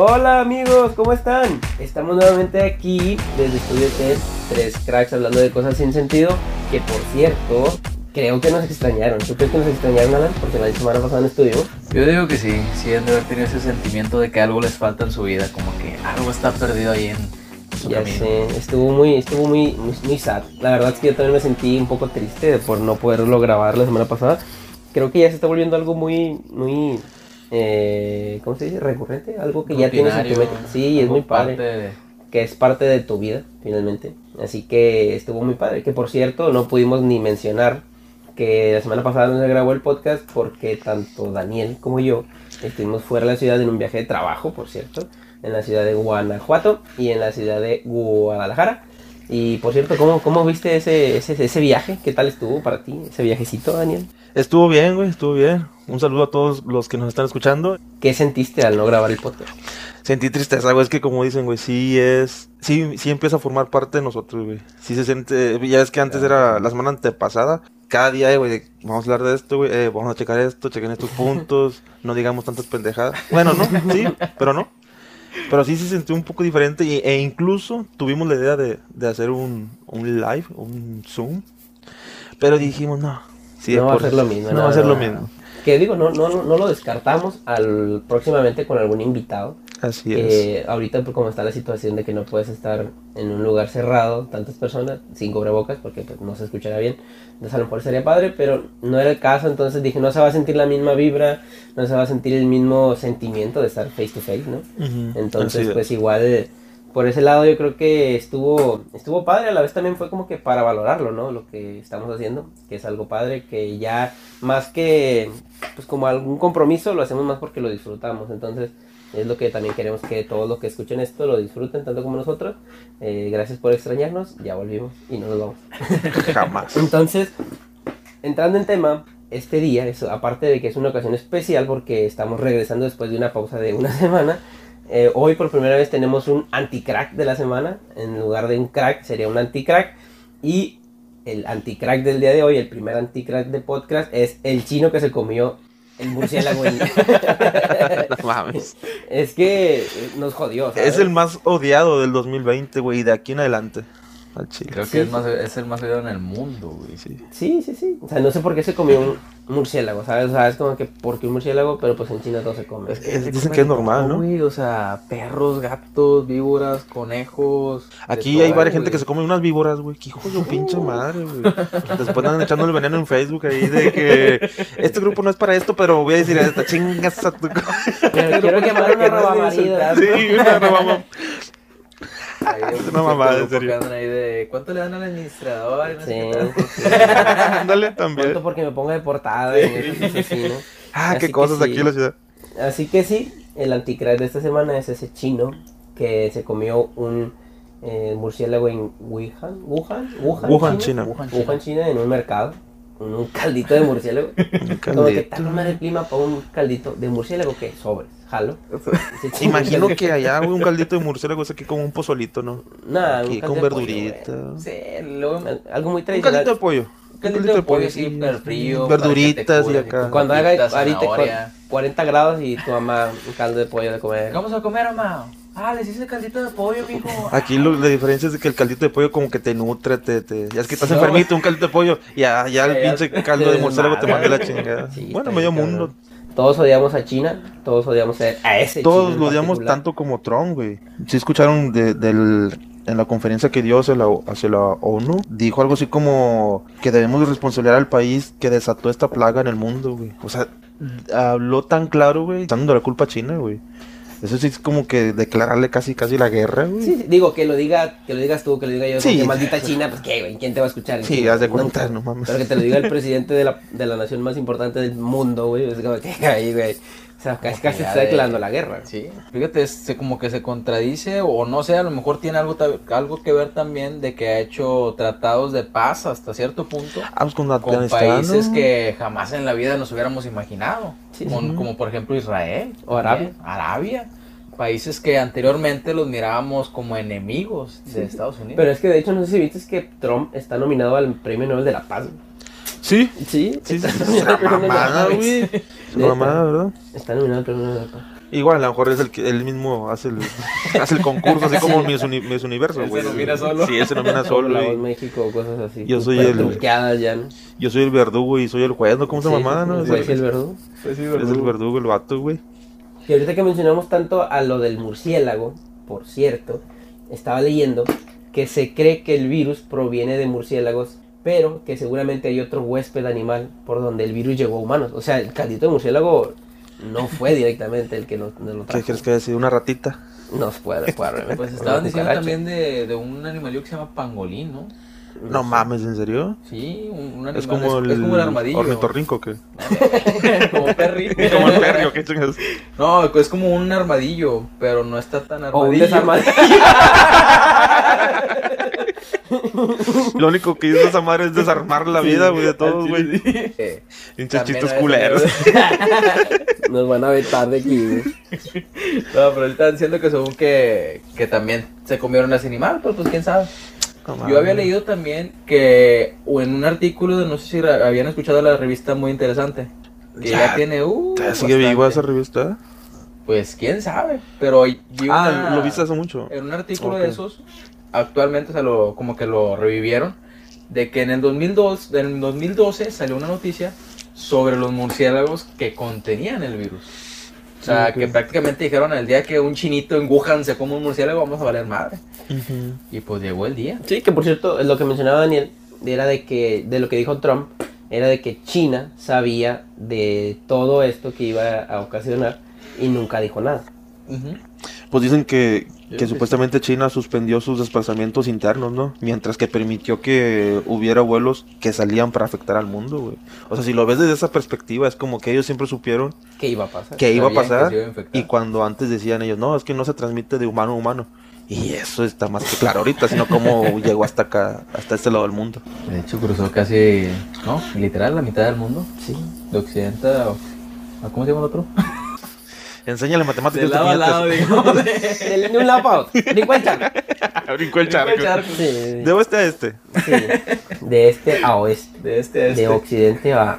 Hola amigos, ¿cómo están? Estamos nuevamente aquí desde Estudio Test, tres cracks hablando de cosas sin sentido, que por cierto, creo que nos extrañaron. ¿Tú crees que nos extrañaron, Alan? Porque la semana pasada no estuvimos. Yo digo que sí, sí han de haber tenido ese sentimiento de que algo les falta en su vida, como que algo está perdido ahí en su Ya camino. sé, estuvo muy, estuvo muy, muy, muy sad. La verdad es que yo también me sentí un poco triste por no poderlo grabar la semana pasada. Creo que ya se está volviendo algo muy, muy, eh, ¿cómo se dice? Recurrente, algo que ya tienes en tu. Sí, es muy padre. de- que es parte de tu vida, finalmente. Así que estuvo muy padre. Que por cierto, no pudimos ni mencionar que la semana pasada no se grabó el podcast porque tanto Daniel como yo estuvimos fuera de la ciudad en un viaje de trabajo, por cierto, en la ciudad de Guanajuato y en la ciudad de Guadalajara. Y por cierto, ¿cómo, cómo viste ese, ese, ese viaje? ¿Qué tal estuvo para ti ese viajecito, Daniel? Estuvo bien, güey, estuvo bien. Un saludo a todos los que nos están escuchando. ¿Qué sentiste al no grabar el podcast? Sentí tristeza, güey, es que como dicen, güey, sí es... Sí, sí empieza a formar parte de nosotros, güey. Sí se siente... Ya es que antes era la semana antepasada. Cada día, güey, vamos a hablar de esto, güey, eh, vamos a checar esto, chequen estos puntos, no digamos tantas pendejadas. Bueno, no, sí, pero no. Pero sí se sintió un poco diferente y- e incluso tuvimos la idea de, de hacer un, un live, un Zoom. Pero dijimos, no. sí, no va a por- ser lo mismo. No va a ser lo mismo. Que digo, no, no, no lo descartamos al próximamente con algún invitado. Así es. ahorita pues, como está la situación de que no puedes estar en un lugar cerrado, tantas personas, sin cubrebocas, porque pues, no se escuchará bien, entonces a lo mejor sería padre, pero no era el caso, entonces dije, no se va a sentir la misma vibra, no se va a sentir el mismo sentimiento de estar face to face, ¿no? Entonces pues igual por ese lado yo creo que estuvo estuvo padre, a la vez también fue como que para valorarlo, ¿no? Lo que estamos haciendo, que es algo padre, que ya más que pues como algún compromiso lo hacemos más porque lo disfrutamos, entonces es lo que también queremos que todos los que escuchen esto lo disfruten tanto como nosotros. Eh, gracias por extrañarnos, ya volvimos y no nos vamos. Jamás. Entonces, entrando en tema, este día, es, aparte de que es una ocasión especial porque estamos regresando después de una pausa de una semana, eh, hoy por primera vez tenemos un anti-crack de la semana. En lugar de un crack sería un anti-crack. Y el anti-crack del día de hoy, el primer anti-crack de podcast, es el chino que se comió el murciélago. en- No mames. es que eh, nos jodió. ¿sabes? Es el más odiado del 2020, güey, y de aquí en adelante. Al chile. Creo que Sí. es, más, es el más odiado en el mundo, güey. Sí. Sí, sí, sí. O sea, no sé por qué se comió un murciélago, ¿sabes? O sea, es como que porque un murciélago, pero pues en China todo se come. Es que dicen que es normal, ¿no? Güey, o sea, perros, gatos, víboras, conejos. Aquí hay varias gente que se come unas víboras, güey. Que hijo de su pinche madre, güey. Después andan echando el veneno en Facebook ahí de que este grupo no es para esto, pero voy a decir esta chingas a tu. Pero quiero quemar una roba marida. Sí, una Una mamada, en serio. ahí de, ¿Cuánto le dan al administrador? No Sí. Ándale también. Pronto porque me ponga de portada y eso, sí, sí, ¿no? Ah, Así qué cosas sí. aquí en la ciudad. Así que sí, el anticrack de esta semana es ese chino que se comió un eh, murciélago en Wuhan, Wuhan, Wuhan, Wuhan, China. Wuhan, Wuhan, China, en un mercado, un caldito de murciélago. Como que está con el clima para un caldito de murciélago que sobres, jalo. Imagino que allá, güey, un caldito de murciélago es aquí como un pozolito, ¿no? Nah, Aquí un con pollo, verdurita. güey. Sí, luego Al- Algo muy Un caldito de pollo. Un caldito de pollo, sí, pero frío. Verduritas y acá. Cuando haga ahorita cu- zanahoria. 40 grados y tu mamá un caldo de pollo de comer. ¿Qué vamos a comer, mamá? Ah, les hice caldito de pollo, mijo. Aquí lo, la diferencia es de que el caldito de pollo como que te nutre, te, te... ya es que estás No. enfermito, un caldito de pollo, ya, ya el Ya, pinche ya caldo de murciélago te manda la chingada. Sí, bueno, medio mundo. Todos odiamos a China, todos odiamos a, a ese Todos lo odiamos particular. tanto como Trump, güey. Si escucharon de, del, en la conferencia que dio hacia la, hacia la ONU, dijo algo así como que debemos de responsabilizar al país que desató esta plaga en el mundo, güey. O sea, habló tan claro, güey, echando la culpa a China, güey. Eso sí es como que declararle casi casi la guerra, güey. Sí, sí, digo, que lo diga, que lo digas tú, que lo diga yo, Sí. que maldita China, pues qué, güey, ¿quién te va a escuchar? Sí, haz de cuenta, Nunca. no mames. Pero que te lo diga el presidente de la, de la nación más importante del mundo, güey, es como que ahí, güey. O sea, casi, casi está de- declarando la guerra. Sí, fíjate, es- se- como que se contradice o no sé, a lo mejor tiene algo, algo que ver también de que ha hecho tratados de paz hasta cierto punto Ah, pues con con países que jamás en la vida nos hubiéramos imaginado, Sí, Con- sí. como por ejemplo Israel O Arabia. Arabia, países que anteriormente los mirábamos como enemigos de Estados Unidos. Pero es que de hecho no sé si viste que Trump está nominado al Premio Nobel de la Paz. Sí, Sí, sí, sí, está sí, mamada, güey. Una mamada, ¿verdad? Está nominado al Premio Nobel de la Paz. Igual, a lo mejor es el que él mismo hace el, hace el concurso, así como Miss, Uni- Miss Universo, Él se güey. nomina solo. Sí, él se nomina Como solo. La y México, cosas así. Yo soy el- truqueadas ya, ¿no? Yo soy el verdugo y soy el juez, ¿no? ¿Cómo se Sí, mamada, no? el Es juez y el, el verdugo. es el verdugo, el vato, güey. Y ahorita que mencionamos tanto a lo del murciélago, por cierto, estaba leyendo que se cree que el virus proviene de murciélagos, pero que seguramente hay otro huésped animal por donde el virus llegó a humanos. O sea, el caldito de murciélago no fue directamente el que nos, nos lo ¿Qué trajo. quieres que haya sido? ¿Una ratita? No puede, puede, Pues Una estaban diciendo también de, de un animalillo que se llama pangolín, ¿no? No mames, ¿en serio? Sí, un, un animal. Es como el, es como el armadillo. ornitorrinco, ¿qué? como Perry. como el perro, ¿qué chingas? No, es como un armadillo, pero no está tan O un armadillo. desarmadillo. Lo único que hizo esa madre es desarmar la vida, güey, de todos, güey. Pinches chistes culeros. Nos van a vetar de aquí. güey. No, pero están diciendo que según que, que también se comieron a ese animal, pero pues quién sabe. Yo había leído también que o en un artículo de no sé si habían escuchado la revista muy interesante. Que ya, Ya, tiene uh, ¿Todavía sigue viva esa revista? Pues quién sabe, pero vi Ah, una- lo viste hace mucho. en un artículo de esos actualmente se lo como que lo revivieron de que en el 2002 en el 2012 salió una noticia sobre los murciélagos que contenían el virus. O sea, que prácticamente dijeron el día que un chinito en Wuhan se come un murciélago, vamos a valer madre. Y pues llegó el día. Sí, que por cierto, lo que mencionaba Daniel era de que, de lo que dijo Trump, era de que China sabía de todo esto que iba a ocasionar y nunca dijo nada. Pues dicen que, que supuestamente China suspendió sus desplazamientos internos, ¿no? Mientras que permitió que hubiera vuelos que salían para afectar al mundo, güey. O sea, si lo ves desde esa perspectiva, es como que ellos siempre supieron ¿Qué iba a pasar? que iba a que pasar iba a y cuando antes decían ellos, no, es que no se transmite de humano a humano. Y eso está más que claro ahorita, sino cómo llegó hasta acá, hasta este lado del mundo. De hecho cruzó casi, no, literal la mitad del mundo, Sí. de occidente a- ¿cómo se llama el otro? Enséñale matemáticas De lado a lado, digamos. De, de un lado para otro. Brincó el charco. Brincó el charco. Sí, De oeste a este. sí. De este a oeste. De este a este. De occidente a...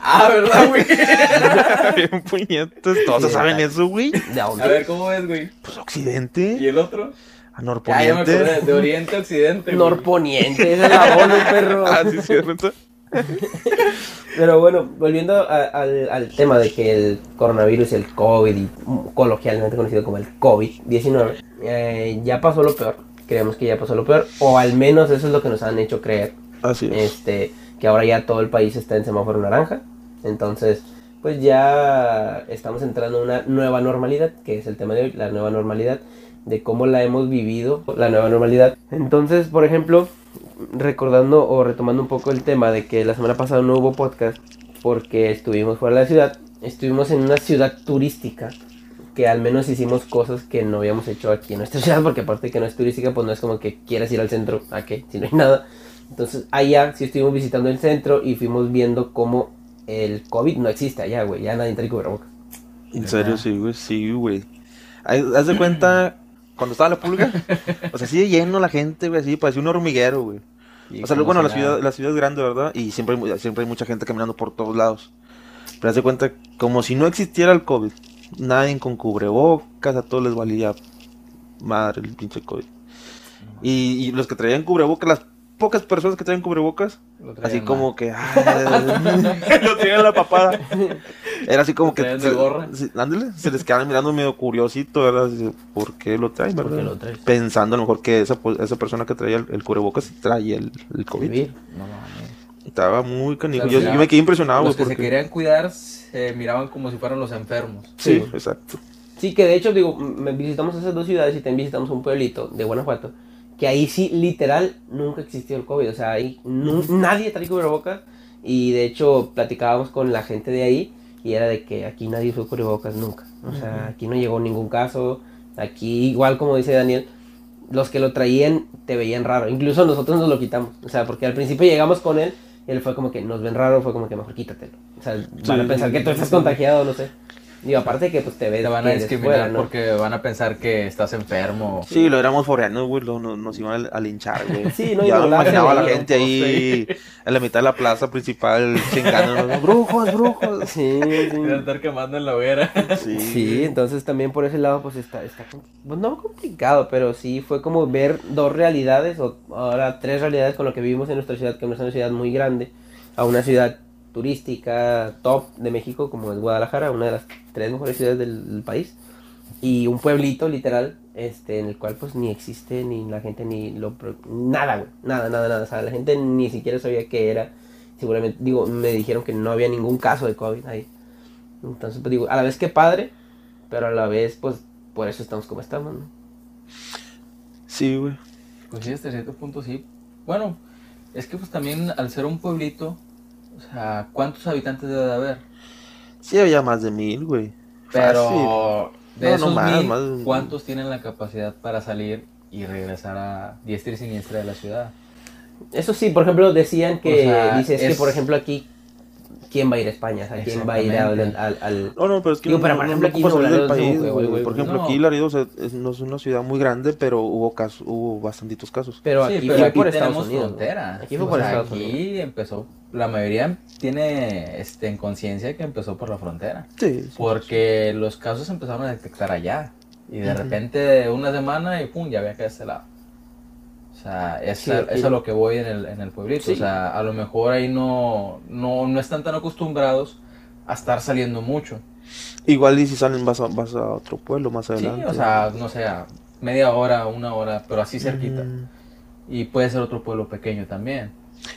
Ah, ¿verdad, güey? Bien puñetes, todos Sí, saben eso, güey. De A ver, ¿cómo es, güey? Pues ¿Y occidente, el otro? a Ah, ya me acordé, norponiente. de oriente a occidente. Norponiente, es la voz del perro. Ah, sí, cierto. Pero bueno, volviendo a- al, al tema de que el coronavirus, el COVID, y, coloquialmente conocido como el COVID-19, eh, ya pasó lo peor. Creemos que ya pasó lo peor, o al menos eso es lo que nos han hecho creer. Así es. Este, que ahora ya todo el país está en semáforo naranja. Entonces, pues ya estamos entrando a una nueva normalidad, que es el tema de hoy, la nueva normalidad, de cómo la hemos vivido, la nueva normalidad. Entonces, por ejemplo, recordando o retomando un poco el tema de que la semana pasada no hubo podcast porque estuvimos fuera de la ciudad, estuvimos en una ciudad turística que al menos hicimos cosas que no habíamos hecho aquí en nuestra ciudad, porque aparte que no es turística, pues no es como que quieras ir al centro, ¿a qué? Si no hay nada. Entonces allá sí estuvimos visitando el centro y fuimos viendo cómo el COVID no existe allá, güey, ya nadie trae cubrebocas. En serio, sí, güey. Sí, güey. Haz de cuenta, cuando estaba la pulga, o sea, sigue lleno la gente, güey, así, parecía un hormiguero, güey. O sea, bueno, la ciudad, la ciudad es grande, ¿verdad? Y siempre hay, siempre hay mucha gente caminando por todos lados. Pero haz de cuenta, como si no existiera el COVID. Nadie con cubrebocas, a todos les valía madre el pinche COVID. Y, y los que traían cubrebocas, las pocas personas que traían cubrebocas, así mal. como que... ah, lo tienen en la papada. Era así como Lo que... de gorra. se- ándale, se les quedaban mirando medio curiosito, ¿verdad? ¿Por qué lo traen, ¿Por qué verdad? lo traes? Pensando a lo mejor que esa, po- esa persona que traía el, el cubrebocas traía el, el COVID. Vivir. No mames. Estaba muy canijo. Claro, yo, me quedé impresionado, Los güey. que se Porque... querían cuidar se miraban como si fueran los enfermos. Sí, Sí. exacto. Sí, que de hecho, digo, m- visitamos esas dos ciudades y también visitamos un pueblito de Guanajuato, que ahí sí, literal, nunca existió el COVID. O sea, ahí nadie trae cubrebocas y de hecho platicábamos con la gente de ahí y era de que aquí nadie usó cubrebocas nunca. O sea, aquí no llegó ningún caso. Aquí, igual como dice Daniel, los que lo traían te veían raro. Incluso nosotros nos lo quitamos. O sea, porque al principio llegamos con él y él fue como que nos ven raro, fue como que mejor quítatelo. O sea, van a pensar que tú estás contagiado, no sé. Digo, aparte que pues te ves Te van a discriminar fuera, ¿no? porque van a pensar que estás enfermo. Sí, lo éramos foreanos, güey, lo- no- nos iban a, a linchar, güey. Sí, no, y ya verdad, imaginaba a la gente ahí en la mitad de la plaza principal chingando, brujos, brujos. Sí, sí. A estar quemando en la hoguera. Sí, Sí, entonces también por ese lado pues está, está pues, no complicado, pero sí fue como ver dos realidades o ahora tres realidades con lo que vivimos en nuestra ciudad, que no es una ciudad muy grande, a una ciudad turística top de México como es Guadalajara, una de las tres mejores ciudades del, del país, y un pueblito literal, este, en el cual pues ni existe ni la gente ni lo nada, güey, nada, nada, nada, o sea, la gente ni siquiera sabía qué era, seguramente, digo, me dijeron que no había ningún caso de COVID ahí. Entonces, pues digo, a la vez que padre, pero a la vez, pues, por eso estamos como estamos, ¿no? Sí, güey. Pues sí, hasta cierto punto sí. Bueno, es que pues también al ser un pueblito, o sea, ¿cuántos habitantes debe de haber? Sí, había más de mil, güey. Pero de No, no esos más, mil, más. ¿cuántos tienen la capacidad para salir y regresar a diestra y siniestra de la ciudad? Eso sí, por ejemplo, decían que, O sea, dices que, por ejemplo, aquí, ¿quién va a ir a España? O sea, ¿quién va a ir al... Al, al- No, no, pero es que Digo, no, pero, por ejemplo, no aquí salir del país, güey. güey, Por ejemplo, no. aquí Laredo o sea, es- no es una ciudad muy grande, pero hubo casos, hubo bastantitos casos. Pero sí, aquí pero fue aquí por Estados tenemos Unidos. ¿no? frontera. Aquí fue O por sea, Estados aquí Unidos. empezó, la mayoría tiene este, en conciencia que empezó por la frontera. Sí, sí, Porque los casos empezaron a detectar allá. Y de repente una semana y pum, ya había que este lado. O sea, es, Sí, a, y- es a lo que voy en el, en el pueblito. Sí. O sea, a lo mejor ahí no, no, no están tan acostumbrados a estar saliendo mucho. Igual y si salen vas a, vas a otro pueblo más Sí, adelante. o sea, no sé, a media hora, una hora, pero así cerquita. Mm. Y puede ser otro pueblo pequeño también.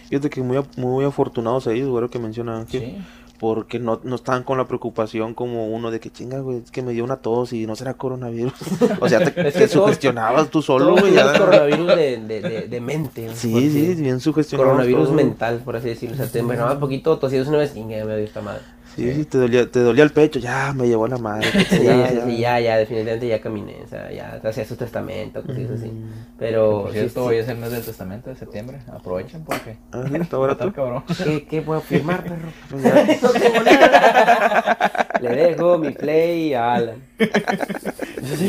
Fíjate que muy, muy afortunados ellos, güey, lo que menciona Ángel. Sí. Porque no, no estaban con la preocupación como uno de que chinga, güey, es que me dio una tos y no será coronavirus. o sea, te, Es te que todos- sugestionabas tú solo, güey. ya. coronavirus de, de, de, de mente. ¿no? Sí, sí, bien sugestionados. Coronavirus mental, por así decirlo. O sea, te enfermabas poquito, tosías una vez ya me dio esta madre. Sí, sí, te dolía, te dolía el pecho, ya me llevó la madre. Sí, ya, sí, ya. sí, ya, ya, definitivamente ya caminé. O sea, ya hacía su testamento, cosas así. Mm. Pero, Por cierto, sí. hoy es el mes del testamento de septiembre. Aprovechen porque. Ah, sí, está barato. Cabrón. ¿Qué, ¿Qué puedo firmar, perro? Pues ya. no tengo nada. Le dejo mi play a Alan.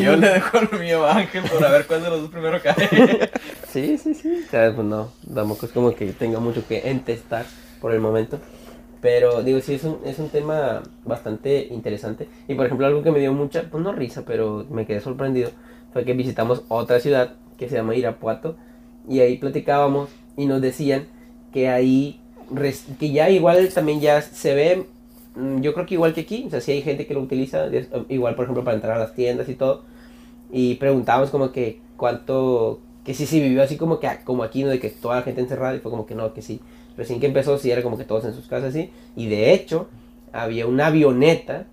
Yo le dejo el mío a Ángel por a ver cuál de los dos primero cae. Sí, sí, sí. O sea, pues no, tampoco es como que tenga mucho que entestar por el momento. Pero digo, sí, es un, es un tema bastante interesante. Y por ejemplo, algo que me dio mucha, pues no risa, pero me quedé sorprendido, fue que visitamos otra ciudad que se llama Irapuato. Y ahí platicábamos y nos decían que ahí, que ya igual también ya se ve, mm, yo creo que igual que aquí, o sea, sí hay gente que lo utiliza, es- igual por ejemplo para entrar a las tiendas y todo. Y preguntábamos como que cuánto, que sí, sí vivió así como que como aquí, ¿no? De que toda la gente encerrada y fue como que no, que sí. Recién que empezó, sí era como que todos en sus casas así. Y de hecho, había una avioneta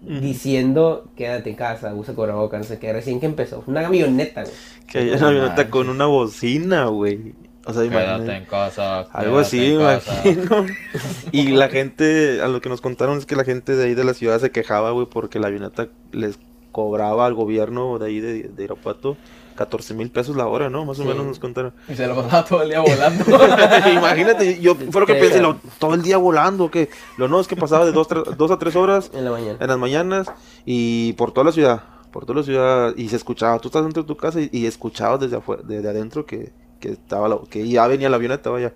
diciendo quédate en casa, usa cubrebocas, no sé qué. Recién que empezó, una avioneta, güey. Que No una avioneta con una bocina, güey. O sea, Quédate imagínate. en casa. Algo así, imagino. Y la gente, a lo que nos contaron es que la gente de ahí de la ciudad se quejaba, güey, porque la avioneta les cobraba al gobierno de ahí de, de Irapuato 14 mil pesos la hora, ¿no? Más o Sí. menos nos contaron. Y se lo pasaba todo el día volando. Imagínate, yo fue lo que pensé, lo- todo el día volando, que lo no es que pasaba de dos, dos a tres horas En la mañana. en las mañanas y por toda la ciudad, por toda la ciudad y se escuchaba, tú estás dentro de tu casa y, y escuchabas desde afuera, desde adentro que, que estaba la- que ya venía la avioneta, vaya.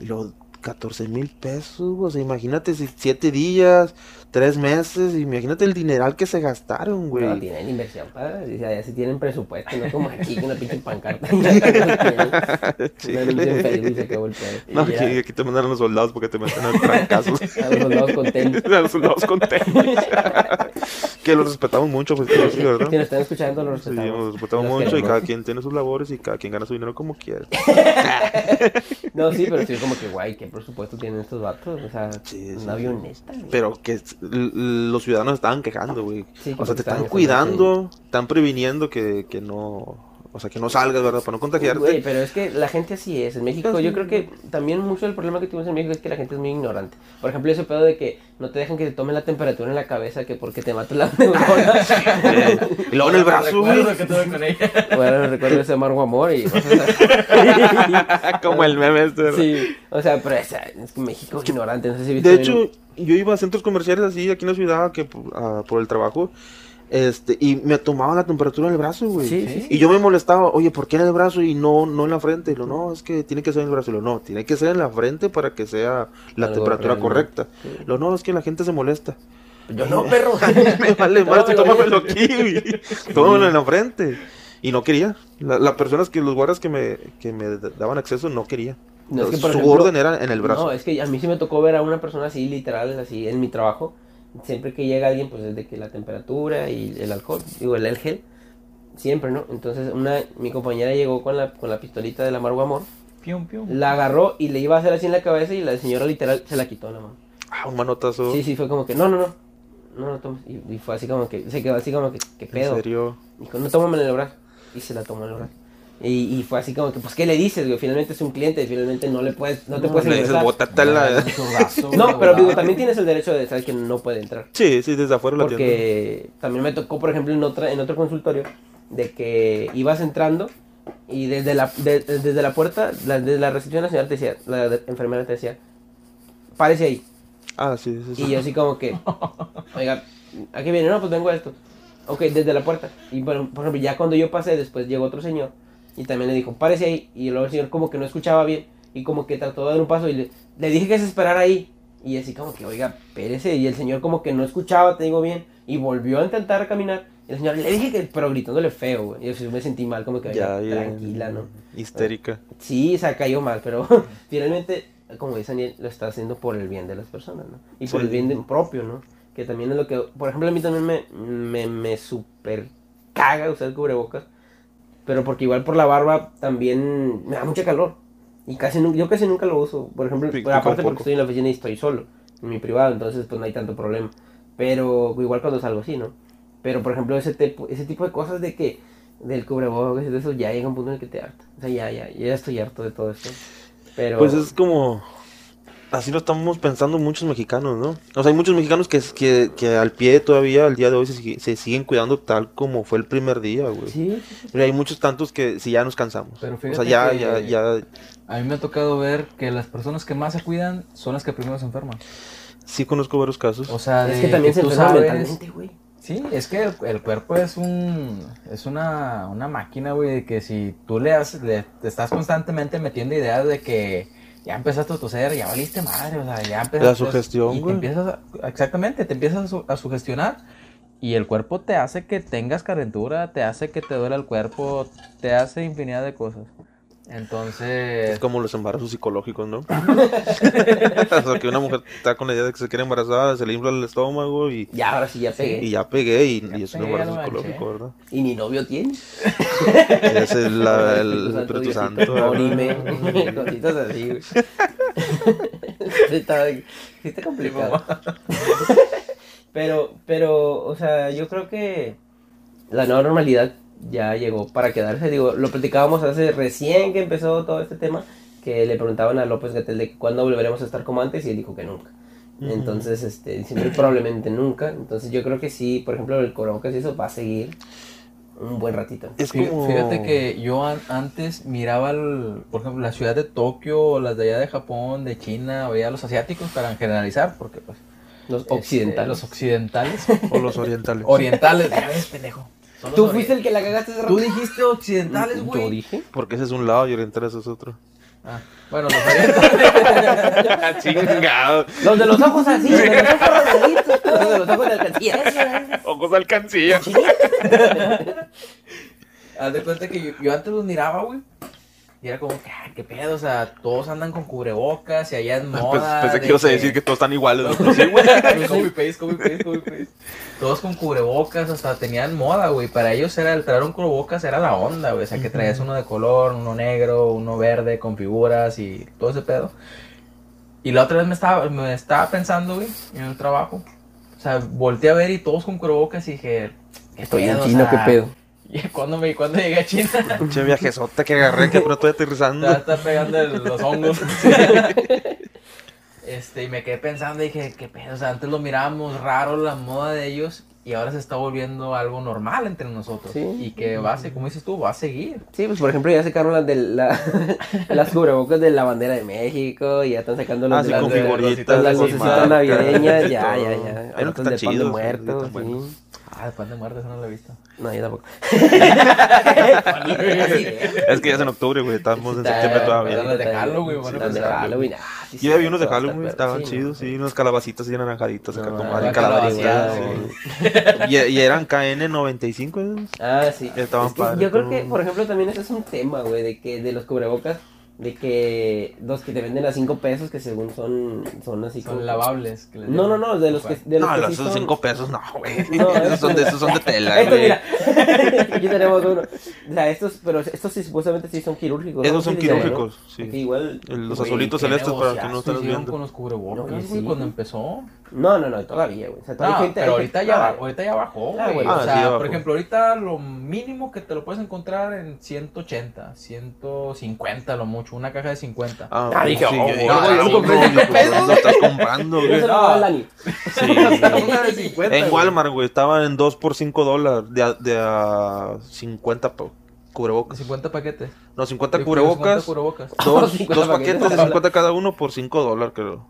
Y luego 14 mil pesos, o sea, imagínate si siete días, tres meses, imagínate el dineral que se gastaron, güey. No, tienen inversión, padre. O sea, ya sí tienen presupuesto, no como aquí, que una pinche pancarta. Sí. Una en Facebook se acabó el pedo. No, ya, aquí, aquí te mandaron los soldados porque te meten al trancazos. A los soldados con tenis. A los soldados con tenis. Que los respetamos mucho, pues sí, ¿verdad? Si nos están escuchando, los Sí, respetamos. nos respetamos Los mucho y queremos. cada quien tiene sus labores y cada quien gana su dinero como quiere. No, sí, pero sí, como que, guay, ¿qué presupuesto tienen estos vatos? O sea, Sí, sí, una sí. avioneta. güey. Pero que los ciudadanos estaban quejando, güey. Sí, O sea, te están cuidando, están previniendo que, que no O sea, que no salgas, ¿verdad? Para no contagiarte. Güey, pero es que la gente así es. En México, yo creo que también mucho del problema que tuvimos en México es que la gente es muy ignorante. Por ejemplo, ese pedo de que no te dejan que te tomen la temperatura en la cabeza que porque te mata la neurona. Y luego en el brazo, güey. Bueno, recuerdo ese amargo amor y... Como el meme este. ¿verdad? sí, o sea, pero es que México es ignorante. No sé si viste De bien- hecho, yo iba a centros comerciales así aquí en la ciudad que ah, por el trabajo. Este, y me tomaba la temperatura en el brazo, güey. Sí, sí, sí. Y yo me molestaba, oye, ¿por qué en el brazo y no, no en la frente? Y lo, no, es que tiene que ser en el brazo. Y lo, no, tiene que ser en la frente para que sea la Algo temperatura real, correcta. sí. Lo, no, es que la gente se molesta. Yo no, perro. me vale más, Tómamelo aquí, güey. Tómamelo en la frente. Y no quería. La- Las personas que, los guardas que me, que me daban acceso, no quería. No, es que, Su ejemplo, orden era en el brazo. No, es que a mí sí me tocó ver a una persona así, literal, así, en mi trabajo. Siempre que llega alguien, pues es de que la temperatura y el alcohol, digo, el gel, siempre, ¿no? Entonces, una, mi compañera llegó con la, con la pistolita del amargo amor, Pium, pium. la agarró y le iba a hacer así en la cabeza y la señora literal se la quitó en la mano. Ah, un manotazo. Sí, sí, fue como que, no, no, no, no, no tomes. Y, y fue así como que, se quedó así como que, ¿qué En pedo? serio. Dijo, no, tómame en el brazo. Y se la tomó en el brazo. Y, y fue así como que, pues, ¿qué le dices, güey? Finalmente es un cliente, finalmente no le puedes, no te puedes Le dices, ingresar. bótate la... No, pero digo, también tienes el derecho de saber que no puede entrar. Sí, sí, desde afuera tienda. Porque también me tocó, por ejemplo, en, otra, en otro consultorio, de que ibas entrando y desde la, de- desde la puerta, la, desde la recepción, la señora te decía, la de- enfermera te decía, párese ahí. Ah, sí, sí, sí. Y yo así como que, oiga, ¿a qué viene? No, pues vengo a esto. Ok, desde la puerta. Y bueno, por ejemplo, ya cuando yo pasé, después llegó otro señor y también le dijo, párese ahí. Y luego el señor como que no escuchaba bien y como que trató de dar un paso y le, le dije que se esperara ahí. Y así como que, oiga, espérese. Y el señor como que no escuchaba, te digo bien, y volvió a intentar caminar. Y el señor le dije que, pero gritándole feo, güey. Y yo me sentí mal, como que, Ya, oiga, ya. tranquila, ¿no? Histérica. Sí, se cayó mal, pero finalmente, como dice Daniel, lo está haciendo por el bien de las personas, ¿no? Y por Sí. el bien de- propio, ¿no? Que también es lo que, por ejemplo, a mí también me, me, me super caga usar cubrebocas, pero porque igual por la barba también me da mucha calor. Y casi nu- yo casi nunca lo uso, por ejemplo, Sí, aparte porque estoy en la oficina y estoy solo, en mi privado, entonces pues no hay tanto problema. Pero igual cuando salgo así, ¿no? Pero por ejemplo, ese, tipo ese tipo de cosas de que del cubrebocas y de eso ya llega un punto en el que te harta. O sea, ya, ya, ya estoy harto de todo esto. Pero Pues es como... Así lo estamos pensando muchos mexicanos, ¿no? O sea, hay muchos mexicanos que, que, que al pie todavía, al día de hoy, se, sigue- se siguen cuidando tal como fue el primer día, güey. sí, Pero hay muchos tantos que si ya nos cansamos. Pero o sea, fíjate ya, que- ya, ya, A mí me ha tocado ver que las personas que más se cuidan son las que primero se enferman. sí conozco varios casos. O sea, es de que también se tú enferma sabes- mentalmente, güey. Sí, es que el, el cuerpo es un es una, una máquina, güey, de que si tú le, haces, le te estás constantemente metiendo ideas de que ya empezaste a toser, ya valiste madre, o sea, ya empezaste... La sugestión, güey. empiezas a- exactamente, te empiezas a, su- a sugestionar y el cuerpo te hace que tengas calentura, te hace que te duele el cuerpo, te hace infinidad de cosas. Entonces... Es como los embarazos psicológicos, ¿no? o sea, que una mujer está con la idea de que se quiere embarazar, se le infla el estómago y, Ya, ahora sí ya pegué. y ya pegué y, Ya y es un embarazo psicológico. ¿verdad? Y ni novio tiene. Ese es la- el Santo Espíritu Santo. ¿verdad? Orime, cositas así, güey. Está complicado. Pero, pero, o sea, yo creo que la nueva normalidad ya llegó para quedarse. Digo, lo platicábamos hace recién que empezó todo este tema, que le preguntaban a López Gatel de cuándo volveremos a estar como antes y él dijo que nunca. Entonces, este, diciendo probablemente nunca. Entonces yo creo que sí, por ejemplo, el cubrebocas y eso va a seguir un buen ratito. Es como... Fíjate que yo an- antes miraba, el- por ejemplo, la ciudad de Tokio, o las de allá de Japón, de China, veía a los asiáticos para generalizar, porque pues... Los este, occidentales. los occidentales. O los orientales. orientales. Ya ves, pendejo. Tú fuiste el que la cagaste hace Tú rato. dijiste occidentales, Yo güey. dije. Porque ese es un lado y orientales es otro. Ah, bueno, los orientales. Chingado. Los de los ojos así, los de los ojos redonditos, los de los ojos de alcancía. Ojos alcancía. Haz de cuenta que yo, yo antes los miraba, güey. Y era como que, ah, qué pedo, o sea, todos andan con cubrebocas y allá es Pues, moda. pensé de que ibas a decir que todos están iguales. ¿no? Sí, güey. Copy paste, copy paste, copy paste. Todos con cubrebocas, hasta tenían moda, güey. Para ellos era el traer un cubrebocas era la onda, güey. O sea, que traías uno de color, uno negro, uno verde, con figuras y todo ese pedo. Y la otra vez me estaba, me estaba pensando, güey, en el trabajo. O sea, volteé a ver y todos con cubrebocas y dije, ¿qué Estoy en? O chino, sea, qué pedo. ¿Y cuándo, me, cuándo llegué a China? Pinche viajesota que agarré, que pero estoy aterrizando. Ya está pegando el- los hongos. Este, y me quedé pensando y dije, qué pedo, o sea, antes lo mirábamos raro la moda de ellos y ahora se está volviendo algo normal entre nosotros. Sí. Y que va a ser, como dices tú, va a seguir. Sí, pues por ejemplo ya sacaron las de la, las cubrebocas de la bandera de México y ya están sacando las Ah, de sí, las con figuritas. las lucecitas navideñas, ya, ya, ya. Hay unos que están de pan de chidos. muertos, están sí. Ah, después de muerte, eso no lo he visto. No, yo tampoco. Es que ya es en octubre, güey. Estamos en septiembre todavía. las de Halloween, bueno, Las de pues, Halloween, ah, sí, Yo ya vi unos de Halloween, estaban sí, chidos, sí, unos calabacitas y naranjaditas acá calabaceada, sí. Y, y eran KN95 esos. Ah, sí. Estaban Es que padres, yo creo que, por ejemplo, también ese es un tema, güey, de que de los cubrebocas, de que los que te venden a 5 pesos, que según son, son así como... Son lavables. que les No, no, no, de los que, de los No, que los sí son- 5 pesos, no, güey. No, esos, son de, esos son de tela, Estos, güey. mira, aquí tenemos uno. O sea, estos, pero estos sí, supuestamente sí son quirúrgicos. Esos ¿no? son Sí quirúrgicos, sí. Porque igual... El- Los Güey, azulitos ¿qué celestes para que no estén viendo. con los cubrebocas, No, sí. cuando empezó. No, no, no, todavía, güey. O sea, todavía No, hay gente... pero hay ahorita gente- ya, Ah, bajó, ahorita ya bajó, Ah, güey. o Ah, sí, sea, ya por bajó. ejemplo, ahorita lo mínimo que te lo puedes encontrar en 180, 150 lo mucho, una caja de 50. Ah, dije, oh, yo- güey, no, yo lo sí, compré no, en cinco no, pesos. Lo estás comprando, Yo güey. No. al Dani. Sí. una de 50. En. Walmart, güey, estaban en 2 por 5 dólares. De a, de a 50 pa- cubrebocas. 50 paquetes. No, 50 50 cubrebocas. cubrebocas. Dos, 50 dos paquetes de paquetes. 50 cada uno por 5 dólares, creo.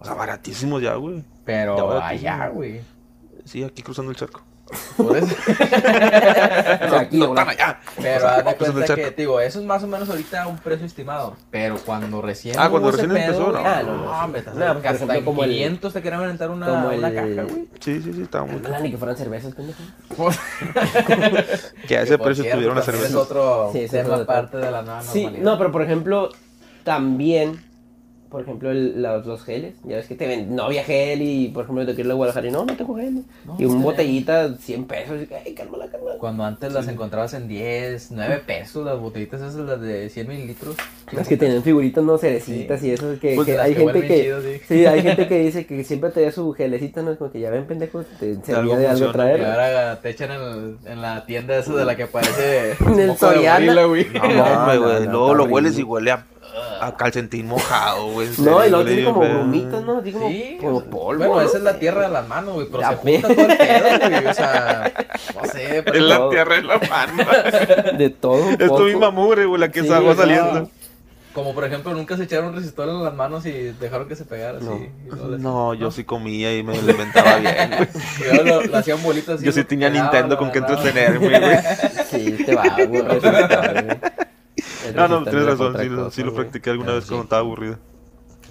O sea, baratísimos ya, güey. Pero Ya allá, güey. Sí, aquí cruzando el charco. Por eso. O sea, aquí, no güey. tan allá. Pero haz de cuenta que, digo, eso es más o menos ahorita un precio estimado. Pero cuando recién. Ah, cuando recién empezó, no. Ah, no, no, hombre, estás No, hasta ejemplo, en como el- 500 te querían aventar una, como una el- caja, güey. Sí, sí, sí, estaba muy. No, ni que fueran cervezas, pendejo. Que a ese precio estuvieron las cervezas. Es otro Sí, es parte de la nueva Sí, normalidad. no, pero por ejemplo, también, por ejemplo, el- los, los geles. Ya ves que te ven, no había gel y, por ejemplo, te quiero ir a Guadalajara y no, no tengo gel. No, y un botellita, 100 pesos. Y, ay, cálmala, cálmala. Cuando antes las encontrabas en 10, 9 pesos, las botellitas esas, las de 100 mililitros. Las que tenían figuritas, no cerecitas y eso. Que, Pues que hay que gente que. chido, sí. Sí, hay gente que dice que siempre te da su gelecita, ¿no? Es como que ya ven, pendejo, te servía algo de algo traer. Y ahora te echan en, la tienda esa de la que parece. En el Soriana. güey. No, No, no, no, Luego lo hueles y huele a, a calcetín mojado, güey. No, y luego tiene como grumitos, ¿no? Así como, Sí, como polvo. Bueno, ¿no? esa es la tierra de las manos, güey, pero Ya se junta todo el pedo, güey. O sea, no sé, pero. Es la todo. tierra en la mano. De todo un Es tu misma mugre, güey, la que Sí, no. saliendo. Como por ejemplo, nunca se echaron resistor en las manos y dejaron que se pegara así. No. No, yo sí comía y me alimentaba bien, güey. Y luego lo, lo hacían bolitas así. Yo sí tenía Nintendo con que agarraba. entretenerme, güey. Sí, te va, güey. El No, no, tienes razón, sí, lo- cosa, sí lo güey. practiqué alguna vez sí. cuando estaba aburrido.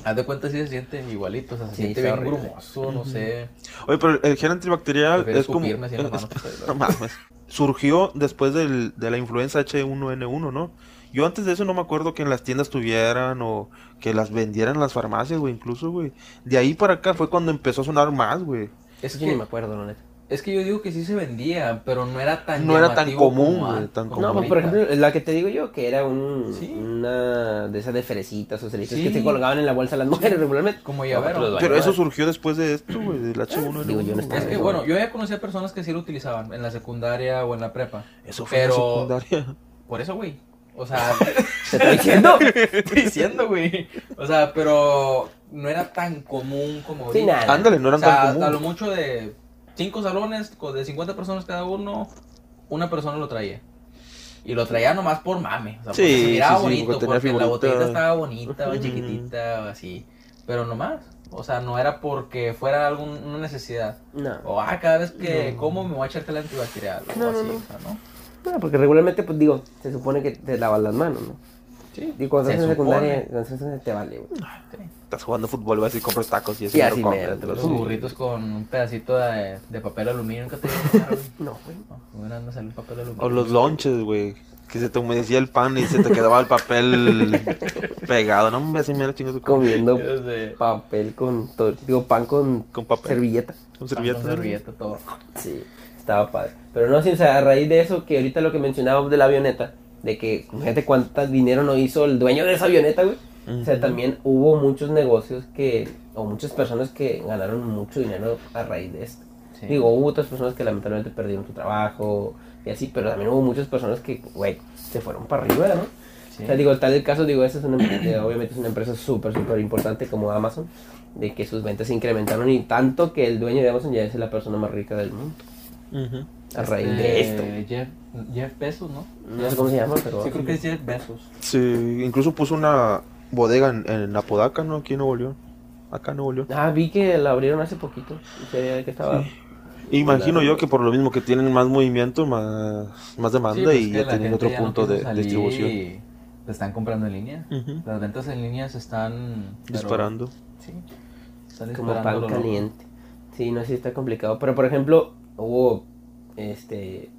Haz de cuenta si se sienten igualitos, o sea, se Sí, siente bien horrible. grumoso, no sé. Oye, pero el gel antibacterial Prefiero es como... No mames. Surgió después del, de la influenza H1N1, ¿no? Yo antes de eso no me acuerdo que en las tiendas tuvieran o que las vendieran en las farmacias, güey, incluso, güey. De ahí para acá fue cuando empezó a sonar más, güey. Es Yo ni me que, acuerdo, la neta. Es que yo digo que sí se vendía, pero no era tan No era tan común, como tan como No, pues por ejemplo, la que te digo yo, que era un, Sí. una de esas de fresitas o ceritas Sí. que se colgaban en la bolsa las mujeres regularmente. Como llavero. Pero baños. eso surgió después de esto, güey, del H1N1. Digo, yo no estaba Es que Eso, bueno, yo ya conocía personas que sí lo utilizaban en la secundaria o en la prepa. Eso fue Pero- en la secundaria. Por eso, güey. O sea, ¿Te estoy diciendo? estoy diciendo, güey. O sea, pero no era tan común como Sí, nada. Ándale, no O eran sea, tan a lo mucho de cinco salones, de 50 personas cada uno, una persona lo traía. Y lo traía nomás por mame. O sea, Sí, porque se miraba sí, sí, bonito, porque porque, la botellita estaba bonita, o Ujú. chiquitita, o así. Pero nomás. O sea, no era porque fuera algún- una necesidad. No. O, ah, cada vez que como me voy a echar gel antibacterial. O No, no, así, no. o sea, ¿no? No, porque regularmente, pues digo, se supone que te lavas las manos, ¿no? Sí. Digo, cuando estás en secundaria, cuando estás en te vale, güey. Sí. Estás jugando fútbol, vas y compras tacos y eso Y así lo Los burritos con un pedacito de, de papel aluminio. Nunca te güey. No, güey. No, me papel aluminio. O los lonches, güey. Que se te humedecía el pan y se te quedaba el papel pegado. No me así me la chingas con, Comiendo papel con, to- digo, pan con con papel. servilleta. Con Con servilleta. servilleta, todo. Sí, estaba padre. Pero no, sí, o sea, a raíz de eso, que ahorita lo que mencionábamos de la avioneta, de que, fíjate cuánta dinero no hizo el dueño de esa avioneta, güey. O sea, también hubo muchos negocios que, o muchas personas que ganaron mucho dinero a raíz de esto. Sí. Digo, hubo otras personas que lamentablemente perdieron su trabajo y así, pero también hubo muchas personas que, güey, se fueron para arriba, ¿no? Sí. O sea, digo, tal el caso, digo, esta es una, eh, obviamente es una empresa súper, súper importante como Amazon, de que sus ventas se incrementaron y tanto que el dueño de Amazon ya es la persona más rica del mundo a raíz de esto. Este, Jeff, Jeff Bezos, ¿no? No sé cómo se llama, pero... Sí, creo que es Jeff Bezos. Sí, incluso puso una bodega en, en Apodaca, ¿no? Aquí en Nuevo León. Acá en Nuevo León. Ah, vi que la abrieron hace poquito. que estaba... Imagino yo que por lo mismo que tienen más movimiento, más, más demanda Sí, pues y ya tienen otro ya no punto de quiere salir distribución. y Te están comprando en línea. Ujú. Las ventas en línea se están pero- Disparando. Sí. Están como pan lo caliente. Sí, no sé si está complicado. Pero por ejemplo, hubo este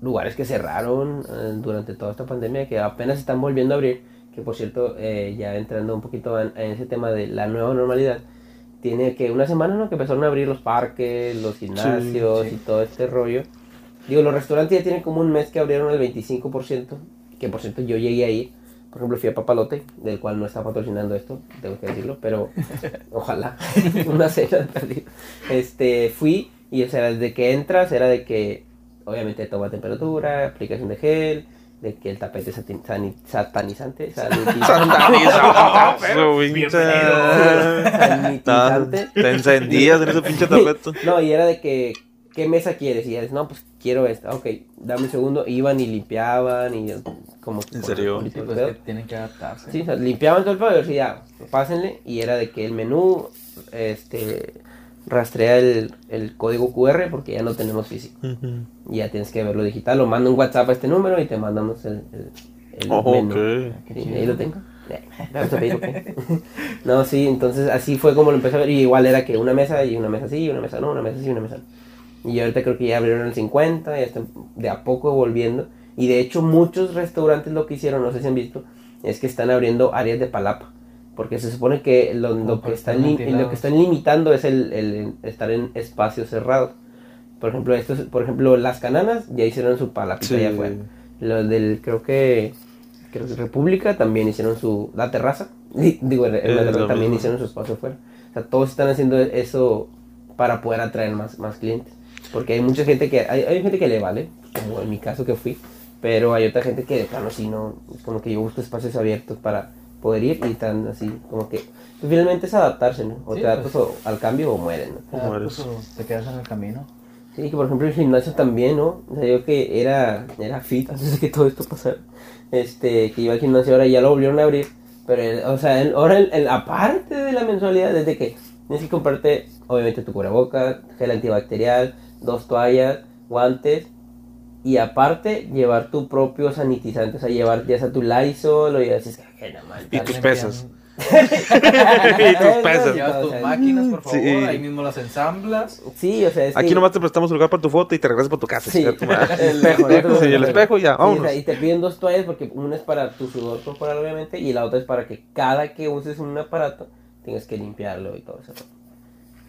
lugares que cerraron eh, durante toda esta pandemia que apenas están volviendo a abrir. Que por cierto, eh, ya entrando un poquito en, en ese tema de la nueva normalidad, tiene que una semana ¿no? que empezaron a abrir los parques, los gimnasios sí. y todo este rollo. Digo, los restaurantes ya tienen como un mes que abrieron el 25%, que por cierto yo llegué a ir. Por ejemplo, fui a Papalote, del cual no está patrocinando esto, tengo que decirlo, pero ojalá, una cena. Este, fui y o sea, desde que entras era de que obviamente toma temperatura, aplicación de gel, de que el tapete satanizante, sanitizante. Te encendías en ese pinche tapete. No, y era de que, ¿qué mesa quieres? Y ya dices, no, pues quiero esta. Ok, dame un segundo. Iban y limpiaban y como... ¿En serio? Sí, pues que tienen que adaptarse. Sí, o sea, limpiaban todo el pedo y decía, pásenle. Y era de que el menú, este, rastrea el, el código QR porque ya no tenemos físico. Y ya tienes que verlo digital. O manda un WhatsApp a este número y te mandamos el, el, el Oh, menú. ok. Sí, ahí lo tengo. No, sí, entonces así fue como lo empecé a ver. Y igual era que una mesa y una mesa sí, una mesa no, una mesa sí, una mesa no. Y ahorita creo que ya abrieron el 50, ya están de a poco volviendo. Y de hecho muchos restaurantes lo que hicieron, no sé si han visto, es que están abriendo áreas de palapa. Porque se supone que lo, lo que, están lo que están limitando es el, el estar en espacios cerrados. Por ejemplo, estos, por ejemplo, las cananas ya hicieron su palapita Sí. allá afuera. Los del, creo que, creo que República también hicieron su, la terraza. Di- Digo, terraza lo también hicieron su espacio afuera. O sea, todos están haciendo eso para poder atraer más, más clientes. Porque hay mucha gente que, hay, hay gente que le vale, como en mi caso que fui, pero hay otra gente que de plano sí no, es como que yo busco espacios abiertos para poder ir y tan así, como que pues, finalmente es adaptarse, ¿no? O Sí, te adaptas pues. o- al cambio o mueren, ¿no? Ah, mueres. pues, o te quedas en el camino. Sí, que por ejemplo el gimnasio también, ¿no? O sea, yo que era, era fit antes de que todo esto pasara. Este, que iba al gimnasio ahora ya lo volvieron a abrir. Pero, el- o sea, el- ahora, el, el- aparte de la mensualidad, desde que tienes que comprarte, obviamente, tu cubrebocas, gel antibacterial, dos toallas, guantes. Y aparte, llevar tu propio sanitizante. O sea, llevar ya sea tu Lysol o ya sea, Y tus pesas. y tus pesas. Llevas tus máquinas, por favor, Sí. ahí mismo las ensamblas. Sí, o sea, es Aquí que- nomás te prestamos lugar para tu foto y te regresas para tu casa. Sí, el espejo, ¿no? Sí, el espejo y ya, Sí, o vámonos. sea, y te piden dos toallas porque una es para tu sudor corporal, obviamente, y la otra es para que cada que uses un aparato tengas que limpiarlo y todo eso.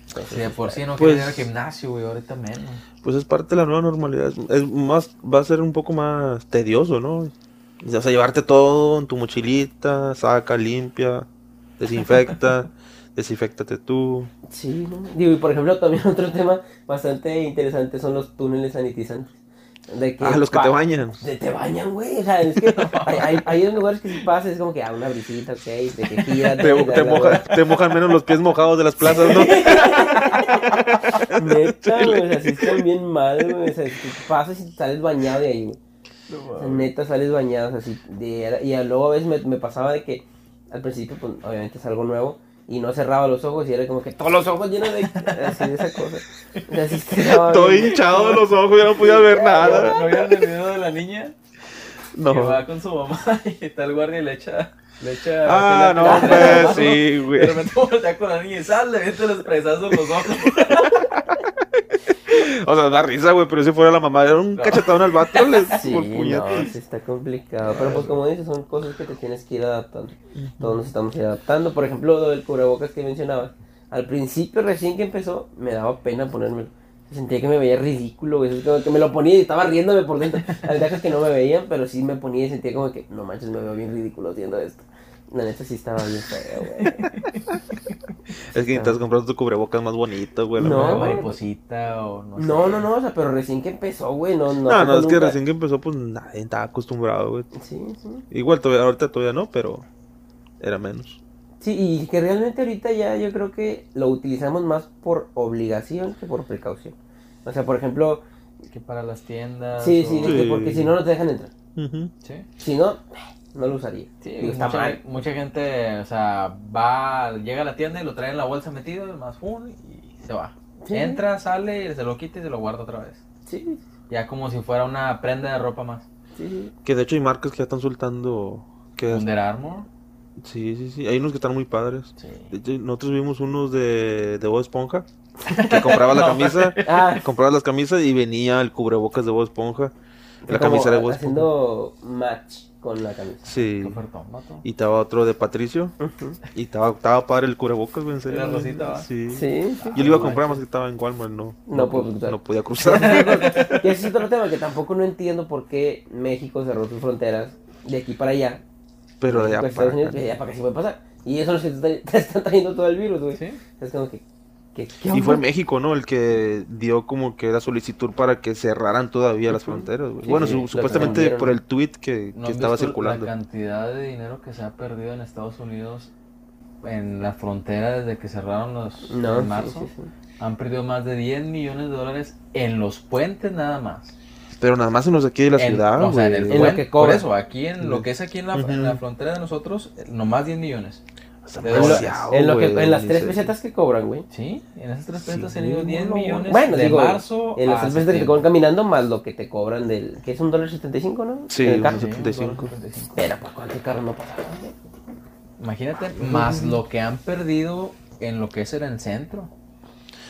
Entonces, Si de por sí no Pues- quieres ir al gimnasio, güey, ahorita menos. Pues es parte de la nueva normalidad. Es más, va a ser un poco más tedioso, ¿no? O sea, llevarte todo en tu mochilita, saca, limpia, desinfecta, desinfectate tú. Sí, ¿no? Digo, y por ejemplo, también otro tema bastante interesante son los túneles sanitizantes. De que Ah, los que te bañan. De te bañan, güey. O sea, es que hay, hay, hay lugares que si pasas es como que a una brisita, ok, de que gira, Te, te, moja- te mojan menos los pies mojados de las plazas, ¿no? Neta, güey, o sea, sí están bien mal, güey. O sea, tú pasas y sales bañado de ahí, güey. Neta sales bañado, así. De, y luego a veces me, me pasaba de que al principio, pues obviamente es algo nuevo. Y no cerraba los ojos y era como que todos los ojos llenos de, así de esa cosa. O sea, Todo bien- hinchado de los ojos, ya no podía ver nada. ¿No vieron el video de la niña? Que No. va con su mamá y está el guardia y le echa. Le echa Ah, no, pues sí, güey. De repente voltea con la niña y sale, le mete los presazos en los ojos. O sea, da risa, güey, pero si fuera la mamá, era un No. cachetadón al vato, le Sí, no, sí está complicado. Pero pues como dices, son cosas que te tienes que ir adaptando. Todos nos estamos adaptando. Por ejemplo, lo del cubrebocas que mencionabas. Al principio, recién que empezó, me daba pena ponérmelo. Sentía que me veía ridículo, güey. Que me lo ponía y estaba riéndome por dentro. Las ventajas que no me veían, pero sí me ponía y sentía como que, no manches, me veo bien ridículo haciendo esto. La neta sí estaba bien feo, güey. Es que necesitas comprar tu cubrebocas más bonito, güey. No. Mariposita o no sé. No, no, no, o sea, pero recién que empezó, güey, no, no. No, es que recién que empezó, pues nadie estaba acostumbrado, güey. Sí, sí. Igual todavía, ahorita todavía no, pero era menos. Sí, y que realmente ahorita ya yo creo que lo utilizamos más por obligación que por precaución. O sea, por ejemplo, Que para las tiendas. sí, sí, o- porque si no, no te dejan entrar. Sí. Si no, no lo usaría. Sí, Digo, está mucha, mal. mucha gente, o sea, va, llega a la tienda y lo trae en la bolsa metido, más un y se va. Sí. Entra, sale, se lo quita y se lo guarda otra vez. Sí, Ya como si fuera una prenda de ropa más. sí. Que de hecho hay marcas que ya están soltando. Que Under Armour. Sí, sí, sí. Hay unos que están muy padres. Sí. De hecho, nosotros vimos unos de, de Bob Esponja. Que compraba la camisa. Ah, Comprabas las camisas y venía el cubrebocas de Bob Esponja. La camisa de Bob Esponja. haciendo match con la camisa. Sí. Y estaba otro de Patricio. Y estaba, estaba padre el cubrebocas, güey, en serio. Era rosita. Sí. Sí, sí. Yo lo iba a comprar, más que estaba en Walmart, no. No puedo cruzar. No podía cruzar. Y ese es otro tema que tampoco no entiendo por qué México cerró sus fronteras de aquí para allá. Pero de allá Pues para Estados Unidos, acá. de allá para acá sí puede pasar. Y eso es lo que te, te están trayendo todo el virus, güey. Sí. Es como que. Que ¿qué Y fue México, ¿no? El que dio como que la solicitud para que cerraran todavía las fronteras, güey. Sí, bueno, sí, su- supuestamente por el tweet que, ¿No que estaba circulando. La cantidad de dinero que se ha perdido en Estados Unidos en la frontera desde que cerraron los No, en marzo. sí, sí. Han perdido más de 10 millones de dólares en los puentes nada más. Pero nada más en los de aquí de la En- ciudad, o sea, en el En lo que. Por eso, aquí en lo que es aquí en la, Ujú. en la frontera de nosotros, nomás 10 millones. En, lo- demasiado, en lo que, güey, en las tres pesetas que cobran, güey. Sí, en esas tres Sí, pesetas se han ido 10 no, millones bueno, de digo, marzo En las tres pesetas que te cobran caminando, más lo que te cobran del. que es un dólar setenta y cinco, ¿no? Sí, el un carro. Sí, un 75. dólar 75. Pero, pues, ¿cuántos carros no pasaron? güey? Imagínate, más lo que han perdido en lo que es el centro,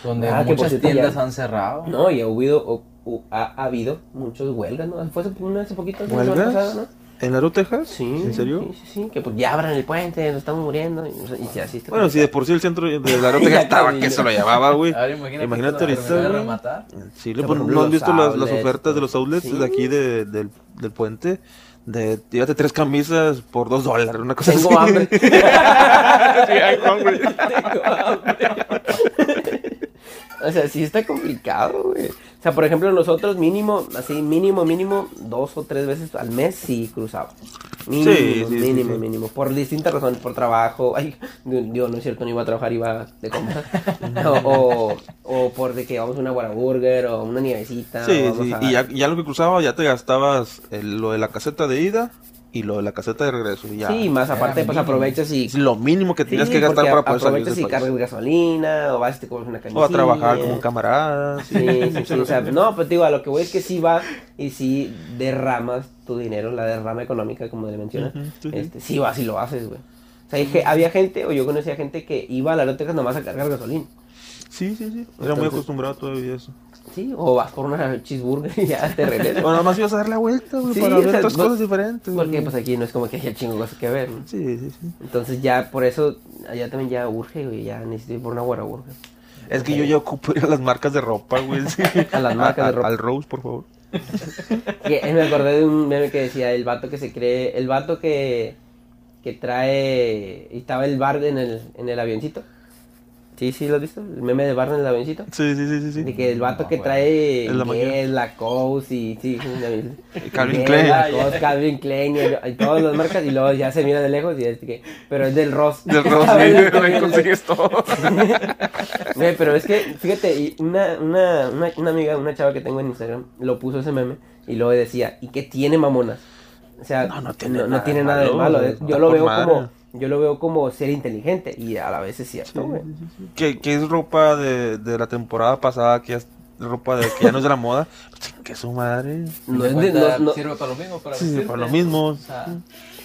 donde Ah, muchas tiendas ya- han cerrado. No, y ha habido, o- o- ha, ha habido muchos huelgas, ¿no? Fue hace, una- hace poquito, ¿Huelgas? pasada, ¿no? ¿En Laro, Texas? Sí. ¿En serio? Sí, sí, sí, que pues ya abran el puente, nos estamos muriendo. Y, y si así está Bueno, si de por sí el centro de Laro, Texas estaba que se lo llevaba, güey. Ahora imagínate, Imagínate ahorita. Sí, O sea, ¿no, por ejemplo, ¿no has los visto las, las ofertas de los outlets sí. de aquí de- del, del puente? De, llévate tres camisas por dos dólares, una cosa Tengo así. hambre. Sí, güey. Tengo hambre. O sea, sí está complicado, güey. O sea, por ejemplo, nosotros mínimo, así mínimo, mínimo, dos o tres veces al mes sí cruzaba. Mínimo, Sí, mínimo, sí. mínimo. Por distintas razones, por trabajo. Ay, yo no es cierto, no iba a trabajar, iba de compras. o, o, o por de que vamos a una Whataburger o una nievecita. Sí, sí. a- Y ya, ya lo que cruzaba, ya te gastabas el- lo de la caseta de ida y lo de la caseta de regreso. y Ya. Sí, más aparte, pues aprovechas y Es lo mínimo que tenías Sí, que gastar para poder salir aprovechas y cargas gasolina, o vas y te compras una camiseta. O a trabajar como un camarada. Sí, sí, sí, o sea, no, pero te digo, a lo que voy es que sí vas y sí derramas tu dinero, la derrama económica, como le mencionas, Ujú, sí, sí. este, sí vas y lo haces, güey. O sea, ge- había gente, o yo conocía gente que iba a la Texas nomás a cargar gasolina. Sí, sí, sí. Era muy Entonces- acostumbrado todavía a eso. Sí, o vas por una cheeseburger y ya te regresas. O nada más ibas a dar la vuelta, güey, Sí, para ver sea, otras no- cosas diferentes. Porque güey. pues aquí no es como que haya chingo cosas que ver, ¿no? Sí, sí, sí. Entonces ya por eso, allá también ya urge, güey, ya necesito ir por una Whataburger. Es que yo ya ocupo ir a las marcas de ropa, güey. sí. A las marcas de ropa. Al Rose, por favor. Y, eh, me acordé de un meme que decía el vato que se cree, el vato que, que trae, y estaba el bar en el, en el avioncito. Sí, sí, ¿lo has visto? El meme de bar en el avioncito. Sí, sí, sí, sí. sí. De que el vato No, que trae Es la. Guess, Lacoste y sí, vi. Calvin Klein. Lacoste, Calvin Klein y, y todas las marcas y luego ya se mira de lejos y es que, pero es del Ross. Del ¿Sabes? sí, ahí consigues todo. Güey, pero es que, fíjate, y una, una, una, una amiga, una chava que tengo en Instagram, lo puso ese meme y luego decía, ¿y qué tiene mamonas? O sea, No, no tiene no, no nada tiene de nada de malo, malo. está Yo lo veo madre. como, yo lo veo como ser inteligente y a la vez es cierto, güey. que, que es ropa de, de la temporada pasada, que ya es ropa de, que ya no es de la moda. Que su madre. No ¿Te es de- no- no- Sirve para lo mismo, para Sí, vestirte? para lo mismo. O sea,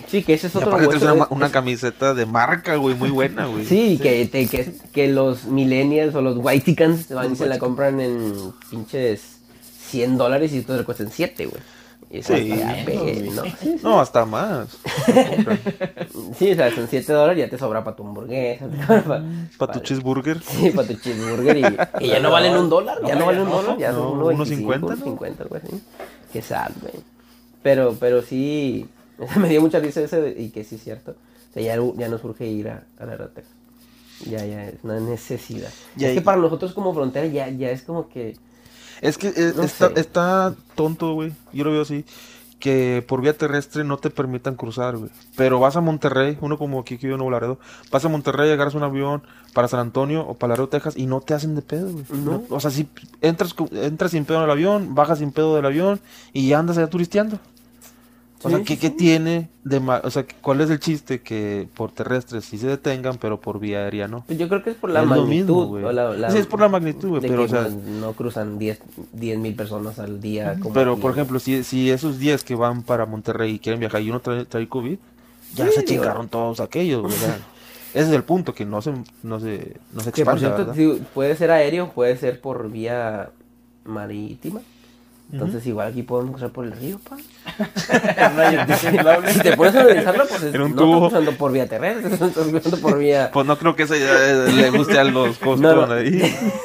sí, que ese es otro hueso, una, es- una camiseta de marca, güey, muy buena, güey. Sí, que, te- que, que los millennials o los whitecans van y se la compran en pinches 100 dólares y tú le cuestan 7, güey. Y eso Sí. pe- ¿no? No, hasta más. Sí, o sea, son 7 dólares ya te sobra para tu hamburguesa, Para tu cheeseburger. Sí, para tu cheeseburger y que ya no valen un dólar, ya No, no valen ya un no. dólar, ya No, son unos 1.25, 50, ¿no? 50, algo así. Qué sad, güey. Pero, pero sí, me dio mucha risa ese de- y que sí es cierto, O sea, ya, ya nos surge ir a, a la Texas. Ya, ya, es una necesidad. Y es ahí- que para nosotros como frontera ya, ya es como que... Es que eh, No está, tonto, güey. Yo lo veo así. Que por vía terrestre no te permitan cruzar, güey. Pero vas a Monterrey, uno como aquí que en Nuevo Laredo, vas a Monterrey, agarras un avión para San Antonio o para Laredo, Texas, y no te hacen de pedo, güey. No. No, O sea, si entras, entras sin pedo en el avión, bajas sin pedo del avión y andas allá turisteando. O sea, ¿qué, qué tiene de ma- O sea, ¿cuál es el chiste? Que por terrestre sí se detengan, pero por vía aérea no. Pues yo creo que es por la Es lo magnitud. mismo, güey. o la- la- Sí, es por la magnitud, güey, pero, o sea- no, cruzan 10 mil personas al día. como Pero, por ejemplo, si, si esos 10 que van para Monterrey y quieren viajar y uno trae, trae COVID, ya Sí, se chingaron todos aquellos, güey. ese es el punto, que no se, no se, no se Que por expanda, cierto, puede ser aéreo, puede ser por vía marítima. Entonces, igual aquí podemos cruzar por el río, pa. si te pones a analizarlo, pues es- En un no tubo. estás cruzando por vía terrestre, estás cruzando por vía. Pues no creo que eso ya, eh, le guste a los costos No, no. ahí.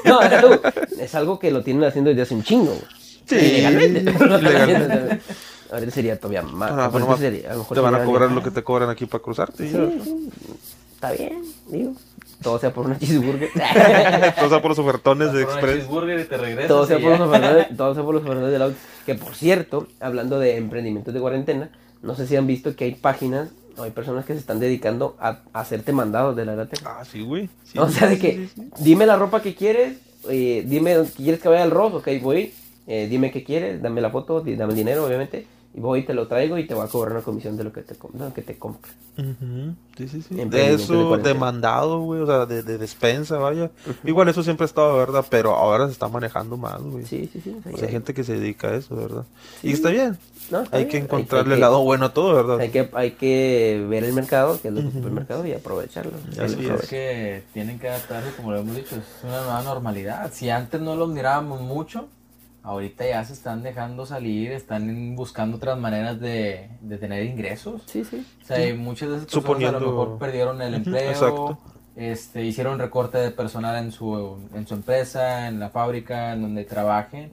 No, es algo, es algo que lo tienen haciendo desde hace un chingo. güey. Sí, Ilegalmente. legalmente. Ahorita sería todavía más. Ah, pues sería- a lo mejor te van a cobrar lo que te cobran aquí para cruzarte. Sí, sí. Está bien, digo. Todo sea por una cheeseburger. O sea, por los ofertones de Express. cheeseburger y te regresas. todo sea y por los ofertones, todo sea por los ofertones del auto. Que por cierto, hablando de emprendimientos de cuarentena, no sé si han visto que hay páginas o hay personas que se están dedicando a, a hacerte mandados de la lata. Ah, sí, güey. Sí, o sea, de que sí, sí. dime la ropa que quieres, eh, dime quieres que vaya al Ross, ok, voy, eh, dime qué quieres, dame la foto, dame el dinero, obviamente, y voy y te lo traigo y te voy a cobrar una comisión de lo que te, lo que te compre. Ujú, Sí, sí, sí. De eso, de mandado, güey, o sea, de, de despensa, vaya. Igual eso siempre ha estado, ¿verdad? Pero ahora se está manejando más, güey. Sí, sí, sí. o sea, O sea, hay hay- gente que se dedica a eso, ¿verdad? Sí. Y está bien. no, está Hay bien, que encontrarle el que- lado bueno a todo, ¿verdad? Hay que, hay que ver el mercado, que es el Ujú. supermercado, y aprovecharlo. Así lo es. Es que tienen que adaptarse, como lo hemos dicho, es una nueva normalidad. Si antes no los mirábamos mucho, ahorita ya se están dejando salir, están buscando otras maneras de, de tener ingresos. Sí, sí. O sea, y muchas de esas personas a Suponiendo- lo mejor perdieron el empleo, exacto. este, hicieron recorte de personal en su, en su empresa, en la fábrica, en donde trabajen,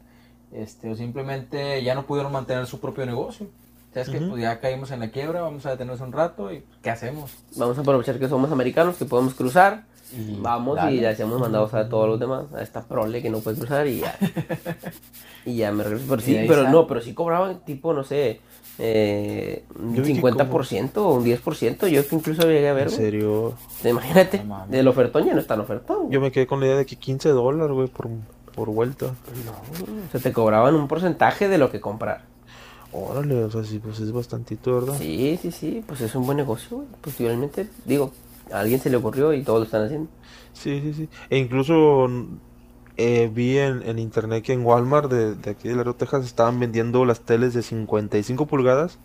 este, o simplemente ya no pudieron mantener su propio negocio. ¿Sabes que Ujú. Pues ya caímos en la quiebra, vamos a detenernos un rato y ¿qué hacemos? Vamos a aprovechar que somos americanos, que podemos cruzar. Y Vamos dale. y le hacemos mandados a todos los demás, a esta prole que no puede cruzar y ya. y ya me regreso. Pero sí, pero no, pero sí cobraban tipo, no sé, eh, un Yo vi que 50% o un 10%. Yo que incluso llegué a ver, En güey. serio. Imagínate, No del ofertón ya no está en ofertón. Yo me quedé con la idea de que 15 dólares, güey, por, por vuelta. No, o sea, te cobraban un porcentaje de lo que comprar. Órale, o sea, sí, pues es bastantito, ¿verdad? Sí, sí, sí, pues es un buen negocio, güey. Posiblemente, digo, a alguien se le ocurrió y todos lo están haciendo. Sí, sí, sí. E incluso eh, vi en, en internet que en Walmart de, de aquí de Laredo, Texas, estaban vendiendo las teles de 55 pulgadas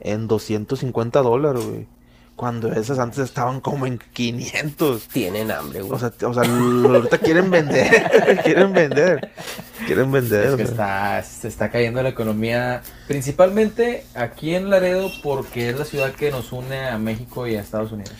en 250 dólares, güey. Cuando esas antes estaban como en 500. Tienen hambre, güey. O sea, o sea, ahorita quieren vender, quieren vender, quieren vender. Es que está, se está cayendo la economía, principalmente aquí en Laredo, porque es la ciudad que nos une a México y a Estados Unidos.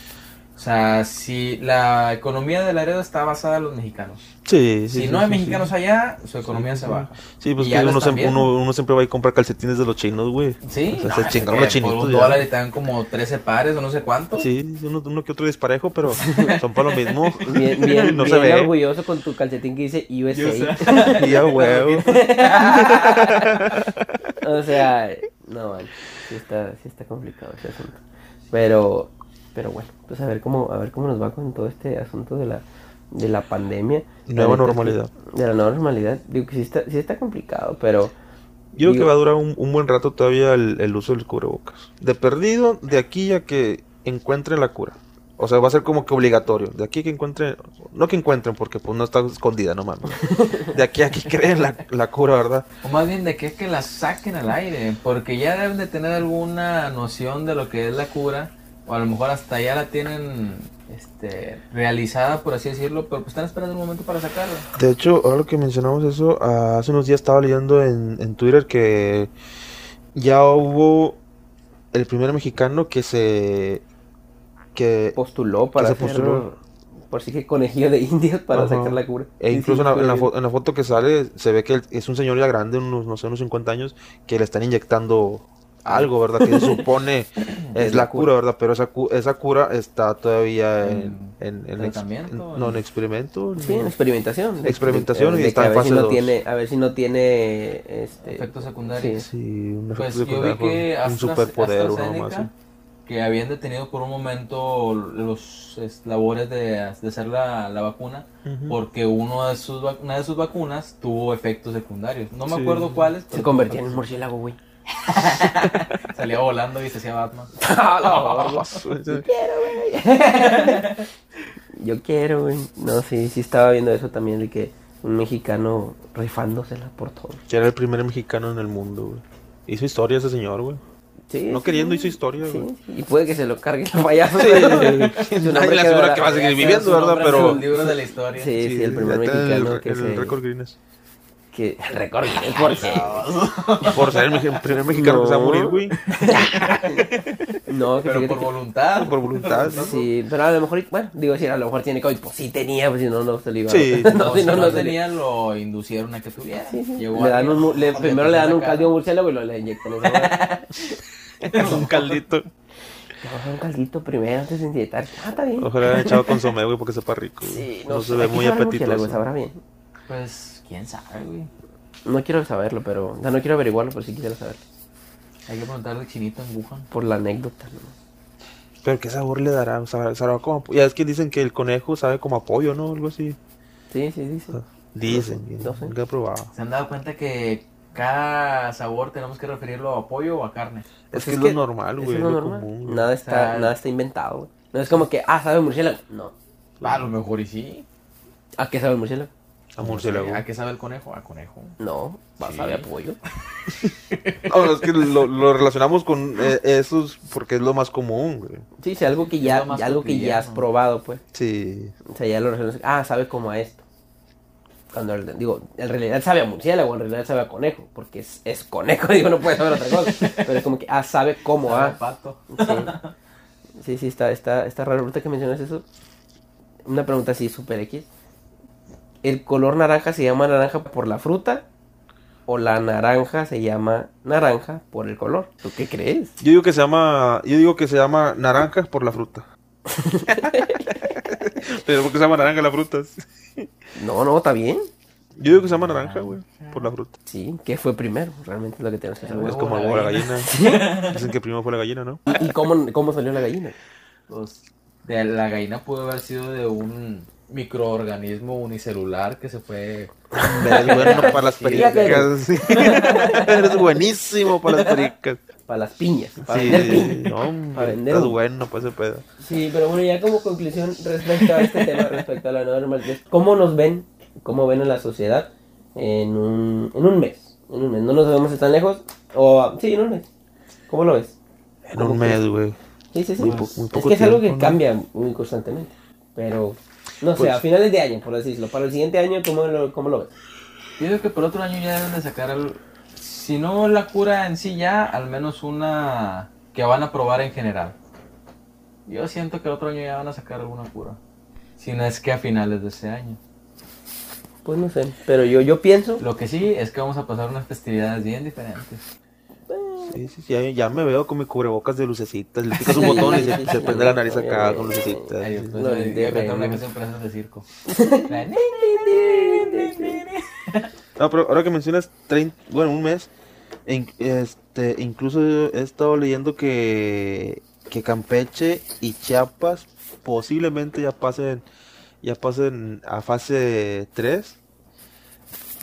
O sea, si la economía de Laredo está basada en los mexicanos. Sí, sí, si sí, no hay sí, mexicanos sí. allá, su economía Sí, se baja. Sí, pues Y que ya uno, siempre, uno, uno siempre va a comprar calcetines de los chinos, güey. Sí, O sea, no, se chingaron los chinitos Por un ya. dólar y te dan como 13 pares o no sé cuántos. Sí, uno, uno que otro disparejo, pero son para lo mismo. Bien, bien, no bien se ve. orgulloso con tu calcetín que dice USA. Y a huevo. o sea, no, man, sí está, sí está complicado ese asunto. Pero, pero bueno, pues a ver cómo, a ver cómo nos va con todo este asunto de la, de la pandemia. La Nueva que- normalidad. De la nueva normalidad. Digo que sí está, sí está complicado, pero Yo creo que va a durar un, un buen rato todavía el, el uso del cubrebocas. De perdido, de aquí a que encuentren la cura. O sea, va a ser como que obligatorio. De aquí a que encuentren, no que encuentren, porque pues no está escondida, no mames. De aquí a que creen la, la cura, ¿verdad? O más bien de que es que la saquen al aire, porque ya deben de tener alguna noción de lo que es la cura, o a lo mejor hasta ya la tienen este, realizada, por así decirlo, pero pues están esperando un momento para sacarla. De hecho, ahora que mencionamos eso, ah, hace unos días estaba leyendo en, en Twitter que ya hubo el primer mexicano que se... que postuló para se hacer, postuló? por si que conejillo de indios para Ajá. sacar la cura. E Sí, incluso sí, en, la, en la en la foto que sale se ve que es un señor ya grande, unos, no sé, unos 50 años, que le están inyectando algo, ¿verdad? Que se supone es la cura, ¿verdad? Pero esa, cu- esa cura está todavía en, en, en no, en experimento. Sí, en experimentación. Experimentación de- y de está en ver si fase no dos. tiene, a ver si no tiene este Efectos secundarios. Sí. Sí, un Pues efecto yo vi secundario, que un superpoder, uno más. AstraZeneca, que habían detenido por un momento los es, labores de, de hacer la, la vacuna porque uno de sus, una de sus vacunas tuvo efectos secundarios. No me Sí. acuerdo cuáles. se convertía en un murciélago, güey. Salía volando y se hacía Batman. Yo quiero, güey. No, sí, sí estaba viendo eso también de que un mexicano rifándosela por todo. Que era el primer mexicano en el mundo, güey. Hizo historia ese señor, güey. Sí, No sí, queriendo hizo historia, Sí, güey. sí, y puede que se lo cargue el payaso. Sí, su Nadie nombre asegura que va a seguir viviendo, ¿verdad? Pero... los libros de la historia. Sí, sí, el primer el mexicano re- que el se... récord Guinness. Que... El récord Guinness, ¿por ser el mex- primer mexicano que se va a No. morir, güey. No, que Pero por que- voluntad. Por voluntad. Sí, pero a lo mejor, bueno, digo, si a lo mejor tiene COVID, pues sí tenía, pues si no, no se lo iba Sí. no, No, si no, no, no tenía, lo inducieron a que tuviera. Sí, sí. Llegó Le dan un, le- primero le dan un caldo murciélago y luego le inyectan un caldito. Vamos a un caldito primero antes de inyectar. Ah, está bien. Ojalá le hayan echado consomé, güey, porque sepa rico. güey. Sí, no, sé, se ve muy apetitoso. Sabrá bien. Pues, quién sabe, güey. No quiero saberlo, pero. O sea, no quiero averiguarlo, pero sí quisiera saberlo. Hay que preguntarle al chinito en Wuhan. Por la anécdota, ¿no? Pero qué sabor le dará, sabrá, sabrá como... Ya es que dicen que el conejo sabe como apoyo, ¿no? Algo así. Sí, sí, sí. sí. Dicen, No sé. nunca he probado. ¿Se han dado cuenta que cada sabor tenemos que referirlo a pollo o a carne? Es que es que lo normal, güey, es lo lo normal. común. güey. Nada está, O sea, nada está inventado, güey. No es como que, ah, sabe murciélago. No. A lo mejor y sí. ¿A qué sabe el murciélago? A murciélago. ¿A qué sabe el conejo? A conejo. No, va, Sí. a pollo. No, es que lo, lo relacionamos con eh, esos porque es lo más común, güey. Sí, sí, algo que ya, ya algo que ya has probado, pues. Sí. O sea, ya lo relacionas. Ah, sabe como a esto. Cuando, el- digo, en realidad sabe a murciélago, en realidad sabe a conejo, porque es, es conejo, digo, no puede saber otra cosa. Pero es como que, ah, sabe como Sabe a. a pato. Sí, sí, sí, está, está, está raro. Ahorita que mencionas eso, una pregunta así, super X. ¿El color naranja se llama naranja por la fruta? ¿O la naranja se llama naranja por el color? ¿Tú qué crees? Yo digo que se llama, yo digo que se llama naranja por la fruta. Pero ¿por qué se llama naranja la fruta? No, no, está bien. Yo digo que se llama naranja, güey, por la fruta. Sí, ¿qué fue primero? Realmente es lo que tenemos que saber. Es como la gallina. gallina. Dicen que primero fue la gallina, ¿no? ¿Y cómo, cómo salió la gallina? Pues, la gallina pudo haber sido de un microorganismo unicelular que se fue. Eres bueno para las pericas. sí. Eres buenísimo para las pericas. Para las piñas. Para Sí, vender piñas. no, Para vender estás bueno para ese pedo. Sí, pero bueno, ya como conclusión respecto a este tema, respecto a la nueva normalidad, ¿cómo nos ven, cómo ven a la sociedad en un, en un mes? En un mes, no nos vemos tan lejos, o sí, en un mes. ¿Cómo lo ves? En ¿Cómo un mes, güey. Sí, sí, sí. Muy po- muy es que es algo que cambia muy constantemente, pero no sé, Pues- a finales de año, por decirlo, para el siguiente año, ¿cómo lo, cómo lo ves? Yo que por otro año ya deben de sacar, al- si no la cura en sí ya, al menos una que van a probar en general. Yo siento que el otro año ya van a sacar alguna cura. Si no es que a finales de ese año. Pues no sé, pero yo, yo pienso... Lo que sí es que vamos a pasar unas festividades bien diferentes. Sí, sí, sí, ya, ya me veo con mi cubrebocas de lucecitas. Le picas un botón y se, prende la nariz acá con lucecitas. Ay, voy a cantar una canción para de circo. No, pero ahora que mencionas 30, bueno, un mes, en- este, incluso he estado leyendo que, que Campeche y Chiapas posiblemente ya pasen, ya pasen a fase 3,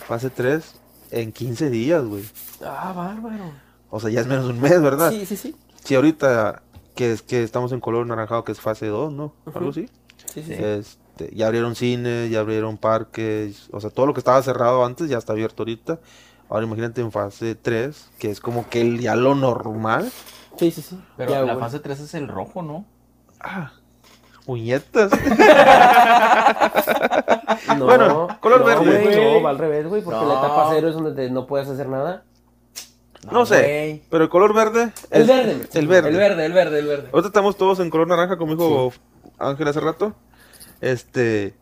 fase 3 en 15 días, güey. Ah, bárbaro. O sea, ya es menos de un mes, ¿verdad? Sí, sí, sí. Si ahorita que es que estamos en color naranjado, que es fase 2, ¿no? Algo así. Sí, sí, sí. Este, ya abrieron cines, ya abrieron parques, o sea, todo lo que estaba cerrado antes ya está abierto ahorita. Ahora imagínate en fase 3, que es como que el, ya lo normal. Sí, sí, sí. Pero Ya, la fase 3 es el rojo, ¿no? Ah, puñetas. No, Bueno, color no, verde. Güey. no, va al revés, güey, porque la No. etapa cero es donde te- no puedes hacer nada. No sé, pero el color verde. El es- verde. El verde. El verde, el verde, el verde. Ahorita estamos todos en color naranja, como dijo Ángel hace rato. Este.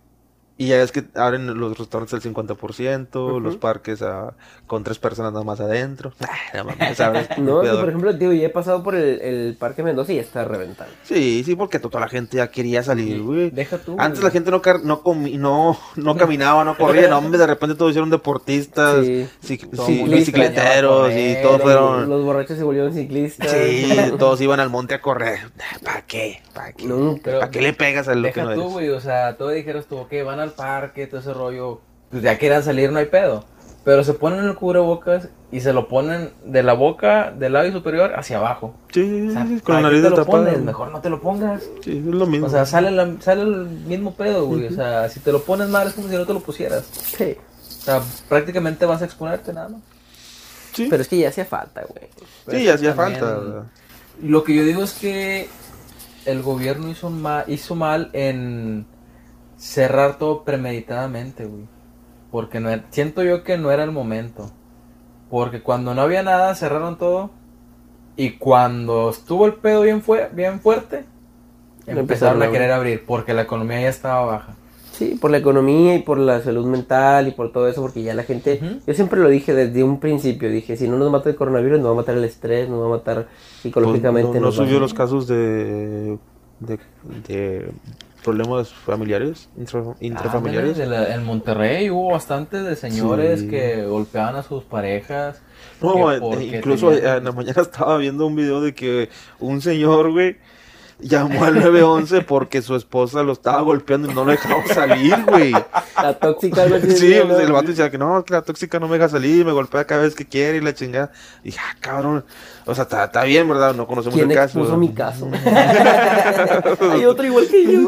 Y ya es que abren los restaurantes al 50%, los parques a- con tres personas nada más adentro. Ah, no mames, ¿sabes? No, por ejemplo, tío, ya he pasado por el, el Parque Mendoza y ya está reventado. Sí, sí, porque toda la gente ya quería salir, güey. Deja tú. Antes güey. la gente no, no, comi- no, no caminaba, no corría, no, hombre, de repente todos hicieron deportistas, Sí. bicicleteros y todos fueron... Los borrachos se volvieron ciclistas. Sí, todos iban al monte a correr. ¿Para qué? ¿Para qué? ¿Para qué le pegas a lo que Deja no tú, eres? güey, o sea, todo dijeras tú, ok, van al parque, todo ese rollo, pues ya quieran salir, no hay pedo. Pero se ponen el cubrebocas y se lo ponen de la boca, del labio superior, hacia abajo. Sí, sí, O sea, con la ¿para qué nariz te lo tapada. pones? Mejor no te lo pongas. Sí, es lo mismo. O sea, sale, la- sale el mismo pedo, güey. O sea, si te lo pones mal es como si no te lo pusieras. Sí. O sea, prácticamente vas a exponerte nada más. sí, Pero es que ya hacía falta, güey. sí, hacía También- falta. ¿verdad? Lo que yo digo es que el gobierno hizo, ma- hizo mal en cerrar todo premeditadamente, güey. Porque no era- siento yo que no era el momento. Porque cuando no había nada, cerraron todo. Y cuando estuvo el pedo bien, fue, bien fuerte, empezaron empezaron a querer abrir. Porque la economía ya estaba baja. Sí, por la economía y por la salud mental y por todo eso, porque ya la gente, yo siempre lo dije desde un principio, dije, si no nos mata el coronavirus, nos va a matar el estrés, nos va a matar psicológicamente. Pues, no, no a- subió los casos de, de, de problemas familiares, intra- intrafamiliares. La- en Monterrey hubo bastantes de señores Sí. que golpeaban a sus parejas. No, eh, incluso tenían- en la mañana estaba viendo un video de que un señor, güey, llamó al 911 porque su esposa lo estaba golpeando y no lo dejaba salir, güey. La tóxica, así Sí, pues, ¿no? el vato decía que no, la tóxica no me deja salir, me golpea cada vez que quiere y la chingada. Y dije, ah, cabrón. O sea, está, bien, ¿verdad? No conocemos ¿Quién el caso. expuso ¿verdad? mi caso? Hay otro igual que yo.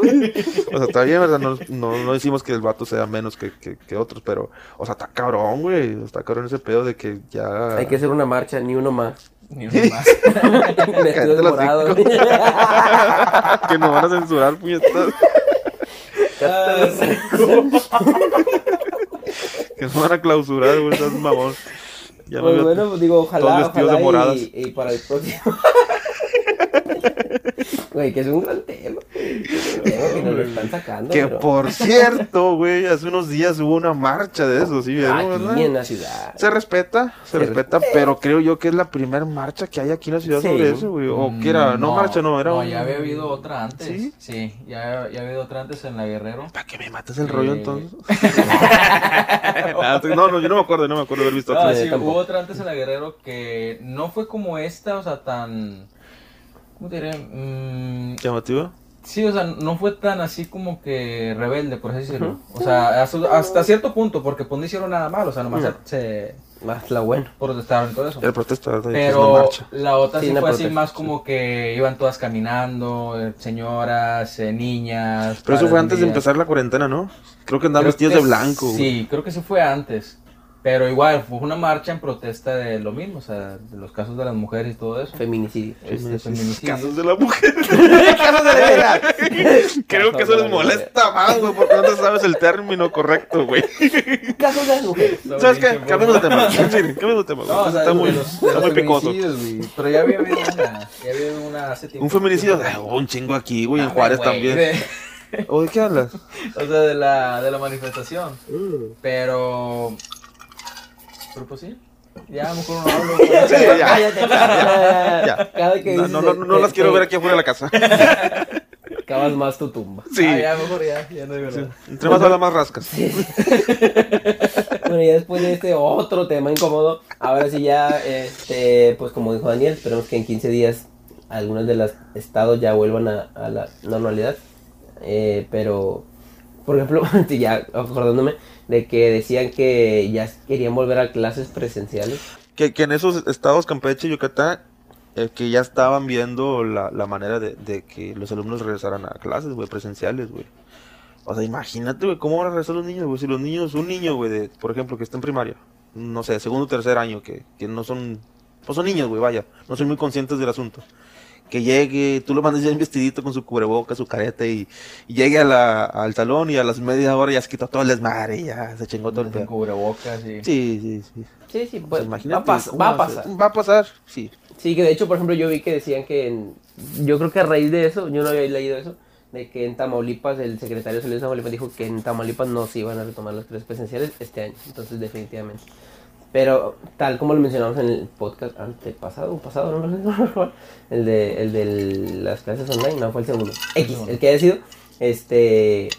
O sea, está bien, ¿verdad? No, no, no decimos que el vato sea menos que, que, que otros, pero, o sea, está cabrón, güey. Está cabrón ese pedo de que ya. Hay que hacer una marcha, ni uno más. Ni uno más. Vestido de los morado. hocico. que nos van a censurar, puñetas. Que nos van a clausurar, güey. Estás mamón. Ya Pues veo- bueno, digo, todos ojalá, vestidos de ojalá moradas. y, y para el próximo. Güey, que es un gran tema. Que nos lo están sacando. Que pero por cierto, güey, hace unos días hubo una marcha de eso, ¿sí? ¿vieron, verdad? Aquí en la ciudad. Se respeta, se, Se respeta, pero creo yo que es la primera marcha que hay aquí en la ciudad Sí. sobre eso, güey. O que era, no, marcha, no, era No, un... ya había habido otra antes. ¿Sí? ¿Sí? ya, ya había habido otra antes en la Guerrero. ¿Para qué me matas el rollo Eh. entonces? no, no, yo no me acuerdo, no me acuerdo haber visto No, otra. Sí, sí, tampoco. hubo otra antes en la Guerrero que no fue como esta, o sea, tan... ¿Cómo te diré? Mm, ¿Llamativa? Sí, o sea, no fue tan así como que rebelde, por así decirlo. O sea, hasta, hasta cierto punto, porque pues no hicieron nada malo, o sea, nomás Ujú. se Más la buena. protestaron y todo eso. El protesta, Pero marcha. la otra Sí, fue así más sí. como que iban todas caminando, eh, señoras, eh, niñas. Pero eso fue antes de empezar la cuarentena, ¿no? Creo que andaban vestidos de blanco. güey. Sí, creo que sí fue antes. Pero igual, fue una marcha en protesta de lo mismo, o sea, de los casos de las mujeres y todo eso. Feminicidio. Este, feminicidio. Casos de la mujer. Casos de la verga. Creo que eso les molesta más, güey, porque no te sabes el término correcto, güey. Casos de las mujeres. ¿Sabes qué? Cambiemos de tema. En serio, cambiemos de tema. güey. No, o sea, está muy, los- está muy picoso. Pero ya había habido una, ya había habido una hace tiempo. Un feminicidio, ay, un chingo aquí, güey, en Ah, Juárez también. de- ¿O de qué hablas? o sea, de la, de la manifestación. Pero. Pero pues sí. Ya, a lo mejor no hablo. Sí, ya. Cállate. ya. Cada que No, no, no, no las quiero ver aquí afuera de la casa. Cavas más tu tumba. Sí. Ah, ya, mejor ya, no. Entre más habla, más rascas. Bueno, ya después de este otro tema incómodo, ahora sí ya, este, pues como dijo Daniel, esperemos que en 15 días algunos de los estados ya vuelvan a, a la normalidad. Eh, pero, por ejemplo, ya acordándome de que decían que ya querían volver a clases presenciales. Que, que en esos estados, Campeche y Yucatán, eh, que ya estaban viendo la, la manera de, de que los alumnos regresaran a clases, güey, presenciales, güey. O sea, imagínate, güey, cómo van a regresar los niños, güey. Si los niños, un niño, güey, de, por ejemplo, que está en primaria, no sé, segundo o tercer año, que, que no son, pues son niños, güey, vaya, no son muy conscientes del asunto. Que llegue, tú lo mandas ya en vestidito con su cubreboca, su careta y, y llegue a la, al salón y a las media hora ya se quitó todo el desmadre y ya se chingó todo el Con pedo. cubrebocas y. Sí, sí, sí. Sí, sí, Pues pues, va, imagínate a va a pasar. Va a pasar, sí. Sí, que de hecho, por ejemplo, yo vi que decían que, en- yo creo que a raíz de eso, yo no había leído eso, de que en Tamaulipas, el secretario de Salud de Tamaulipas dijo que en Tamaulipas no se iban a retomar las clases presenciales este año, entonces definitivamente. Pero tal como lo mencionamos en el podcast antepasado, pasado, no, no, el de, el de las clases online, no fue el segundo. X, el que haya sido, este,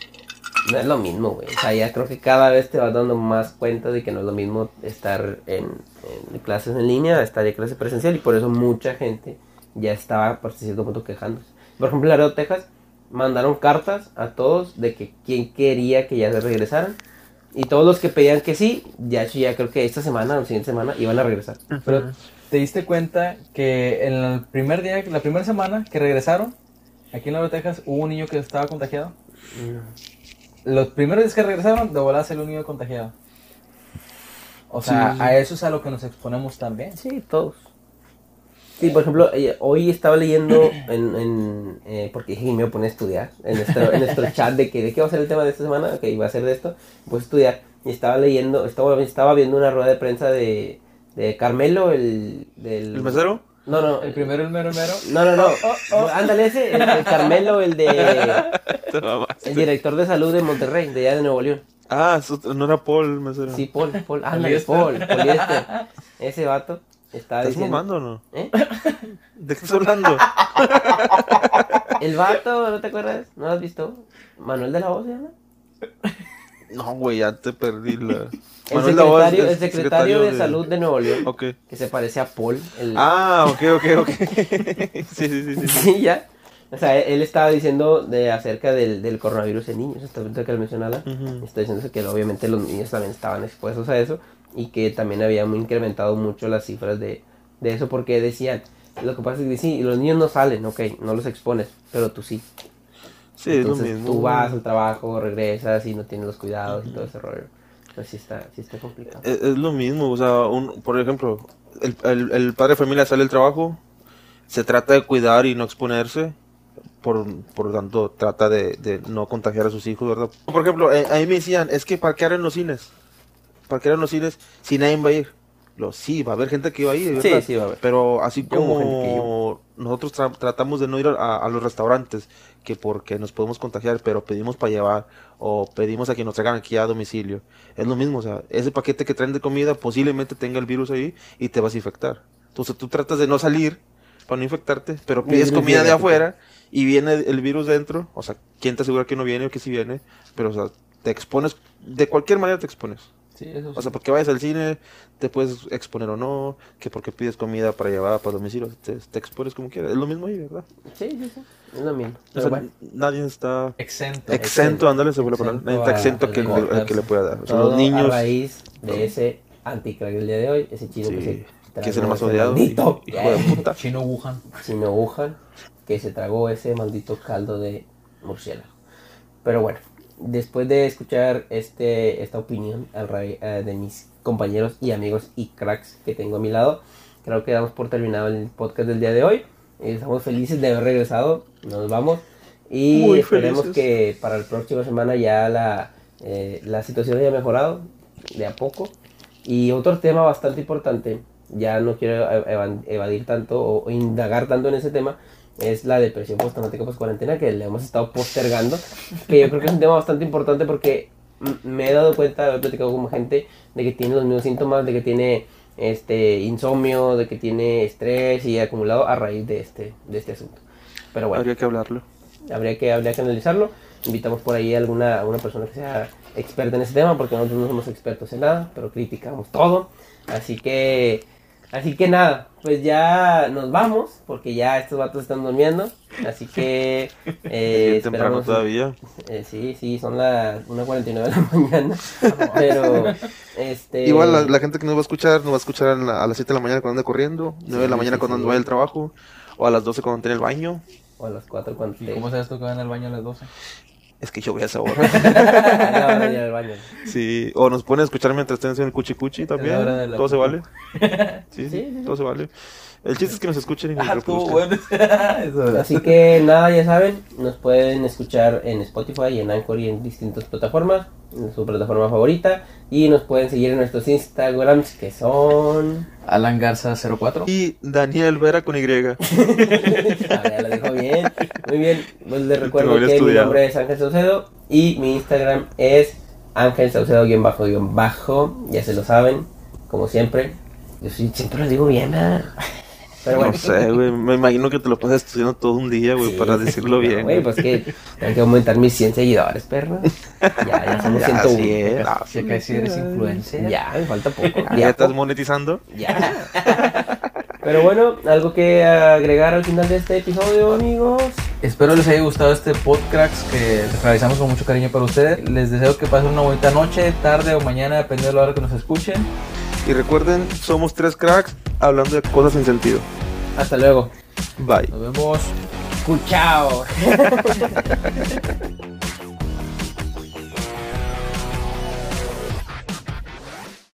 no es lo mismo, güey. O sea, ya creo que cada vez te vas dando más cuenta de que no es lo mismo estar en, en clases en línea, estar en clase presencial, y por eso mucha gente ya estaba, por cierto punto, quejándose. Por ejemplo, en Laredo, Texas, mandaron cartas a todos de que quien quería que ya se regresaran. Y todos los que pedían que sí, ya, ya creo que esta semana o la siguiente semana iban a regresar. Pero te diste cuenta que en el primer día, la primera semana que regresaron, aquí en Laredo, Texas, hubo un niño que estaba contagiado. Los primeros días que regresaron, de volada salió un niño contagiado. O sea, Sí, sí. a eso es a lo que nos exponemos también. Sí, todos. Sí, por ejemplo, eh, hoy estaba leyendo en, en eh, porque dije que me iba a poner a estudiar en nuestro, en nuestro chat de que de qué va a ser el tema de esta semana, que iba a ser de esto, pues estudiar. Y estaba leyendo, estaba, estaba viendo una rueda de prensa de, de Carmelo, el del... ¿El mesero? No, no, El primero, el mero, el mero. No, no, no. Ándale ese, el, el Carmelo, el de el director de salud de Monterrey, de allá de Nuevo León. Ah, no era Paul el mesero. Sí, Paul, Paul, ándale. Paul, poliéster. Ese vato estaba ¿Estás diciendo... mamando o no? ¿Eh? ¿De qué estás hablando? El vato, ¿no te acuerdas? ¿No lo has visto? Manuel de la Voz, ¿se llama? no, güey, ya te perdí la... El Manuel secretario, el secretario de Salud de Nuevo León, Ok. que se parece a Paul. El... Ah, ok, ok, ok. sí, sí, sí, sí. ya. O sea, él estaba diciendo de acerca del, del coronavirus en niños, hasta ahorita que lo mencionaba, Ujú. está diciendo que obviamente los niños también estaban expuestos a eso y que también había muy incrementado mucho las cifras de, de eso porque decían, lo que pasa es que sí, los niños no salen, ok, no los expones, pero tú sí. Sí, es lo Entonces mismo. tú vas al trabajo, regresas y no tienes los cuidados y todo ese rollo. Pues sí está, sí está complicado. Es, es lo mismo, o sea, un, por ejemplo, el, el, el padre de familia sale del trabajo, se trata de cuidar y no exponerse, por, por lo tanto trata de, de no contagiar a sus hijos, ¿verdad? Por ejemplo, eh, ahí me decían, es que parquear en los cines, parquear en los cines si nadie va a ir. Lo, sí, va a haber gente que va a ir, Sí, ¿verdad? sí va a haber. Pero así como nosotros tra- tratamos de no ir a, a los restaurantes, que porque nos podemos contagiar, pero pedimos para llevar o pedimos a que nos traigan aquí a domicilio. Es lo mismo, o sea, ese paquete que traen de comida posiblemente tenga el virus ahí y te vas a infectar. Entonces tú tratas de no salir para no infectarte, pero pides comida de afuera y viene el virus dentro. O sea, ¿quién te asegura que no viene o que sí viene? Pero, o sea, te expones, de cualquier manera te expones. Sí, eso O sea, porque vayas al cine, te puedes exponer o no, que porque pides comida para llevar para domicilio, te, te expones como quieras. Es lo mismo ahí, ¿verdad? Sí, sí, sí. Es lo mismo. O sea, bueno, nadie está Exento. exento, ándale, se la palabra. Exento Nadie está a- exento a que, a le- a que le pueda dar. O sea, todo los niños, a raíz de ese anticrack del día de hoy, ese chino que Sí, se que es el más odiado, maldito- hijo de puta. Chino Wuhan. Chino Wuhan, que se tragó ese maldito caldo de murciélago. Pero bueno, después de escuchar este, esta opinión al eh, de mis compañeros y amigos y cracks que tengo a mi lado, creo que damos por terminado el podcast del día de hoy. Estamos felices de haber regresado, nos vamos y Muy esperemos felices. que para la próxima semana ya la, eh, la situación haya mejorado de a poco. Y otro tema bastante importante, ya no quiero e- eva- evadir tanto o, o indagar tanto en ese tema, es la depresión postraumática post cuarentena que le hemos estado postergando, que yo creo que es un tema bastante importante porque me he dado cuenta, he platicado con gente de que tiene los mismos síntomas, de que tiene este insomnio, de que tiene estrés y acumulado a raíz de este, de este asunto. Pero bueno, habría que hablarlo. habría que, habría que analizarlo. Invitamos por ahí a alguna, alguna persona que sea experta en ese tema, porque nosotros no somos expertos en nada, pero criticamos todo. Así que, así que nada, pues ya nos vamos, porque ya estos vatos están durmiendo. Así que, eh, temprano todavía. eh, sí, sí, son las 1.49 de la mañana. pero, este. Igual la, la gente que nos va a escuchar, nos va a escuchar a, la- a las 7 de la mañana cuando ande corriendo, 9 de la mañana sí, cuando sí. vaya al trabajo, o a las 12 cuando tiene el baño. O a las 4 cuando ¿Y te. cómo sabes tú que van al baño a las 12? Es que yo voy a esa hora. A la hora de ir al baño. Sí, o nos ponen a escuchar mientras estén haciendo el cuchi cuchi también. Todo se vale. Sí, sí. todo se vale. El chiste es que nos escuchen y nos Ah, bueno. Así que nada, ya saben, nos pueden escuchar en Spotify, en Anchor y en distintas plataformas, en su plataforma favorita. Y nos pueden seguir en nuestros Instagrams que son... Alan Garza 04. Y Daniel Vera con Y. A ver, ya lo dijo bien. Muy bien, pues les recuerdo que mi nombre es Ángel Saucedo y mi Instagram es Ángel Saucedo guion bajo guion bajo. Ya se lo saben, como siempre. Yo sí, siempre lo digo bien, ¿verdad? Pero bueno. No sé, güey. Me imagino que te lo pasas estudiando todo un día, güey, Sí, para decirlo bien. Güey, pues que tengo que aumentar mis 100 seguidores, perro. Ya, ya somos Ya, 101. sí. Ya, sí, que si eres influencer. Ya, me falta poco. ¿Ya Ya, estás monetizando? ya. Pero bueno, algo que agregar al final de este episodio, amigos. Espero les haya gustado este podcast que realizamos con mucho cariño para ustedes. Les deseo que pasen una bonita noche, tarde o mañana, depende de la hora que nos escuchen. Y recuerden, somos tres cracks hablando de cosas sin sentido. Hasta luego. Bye. Nos vemos. Chao.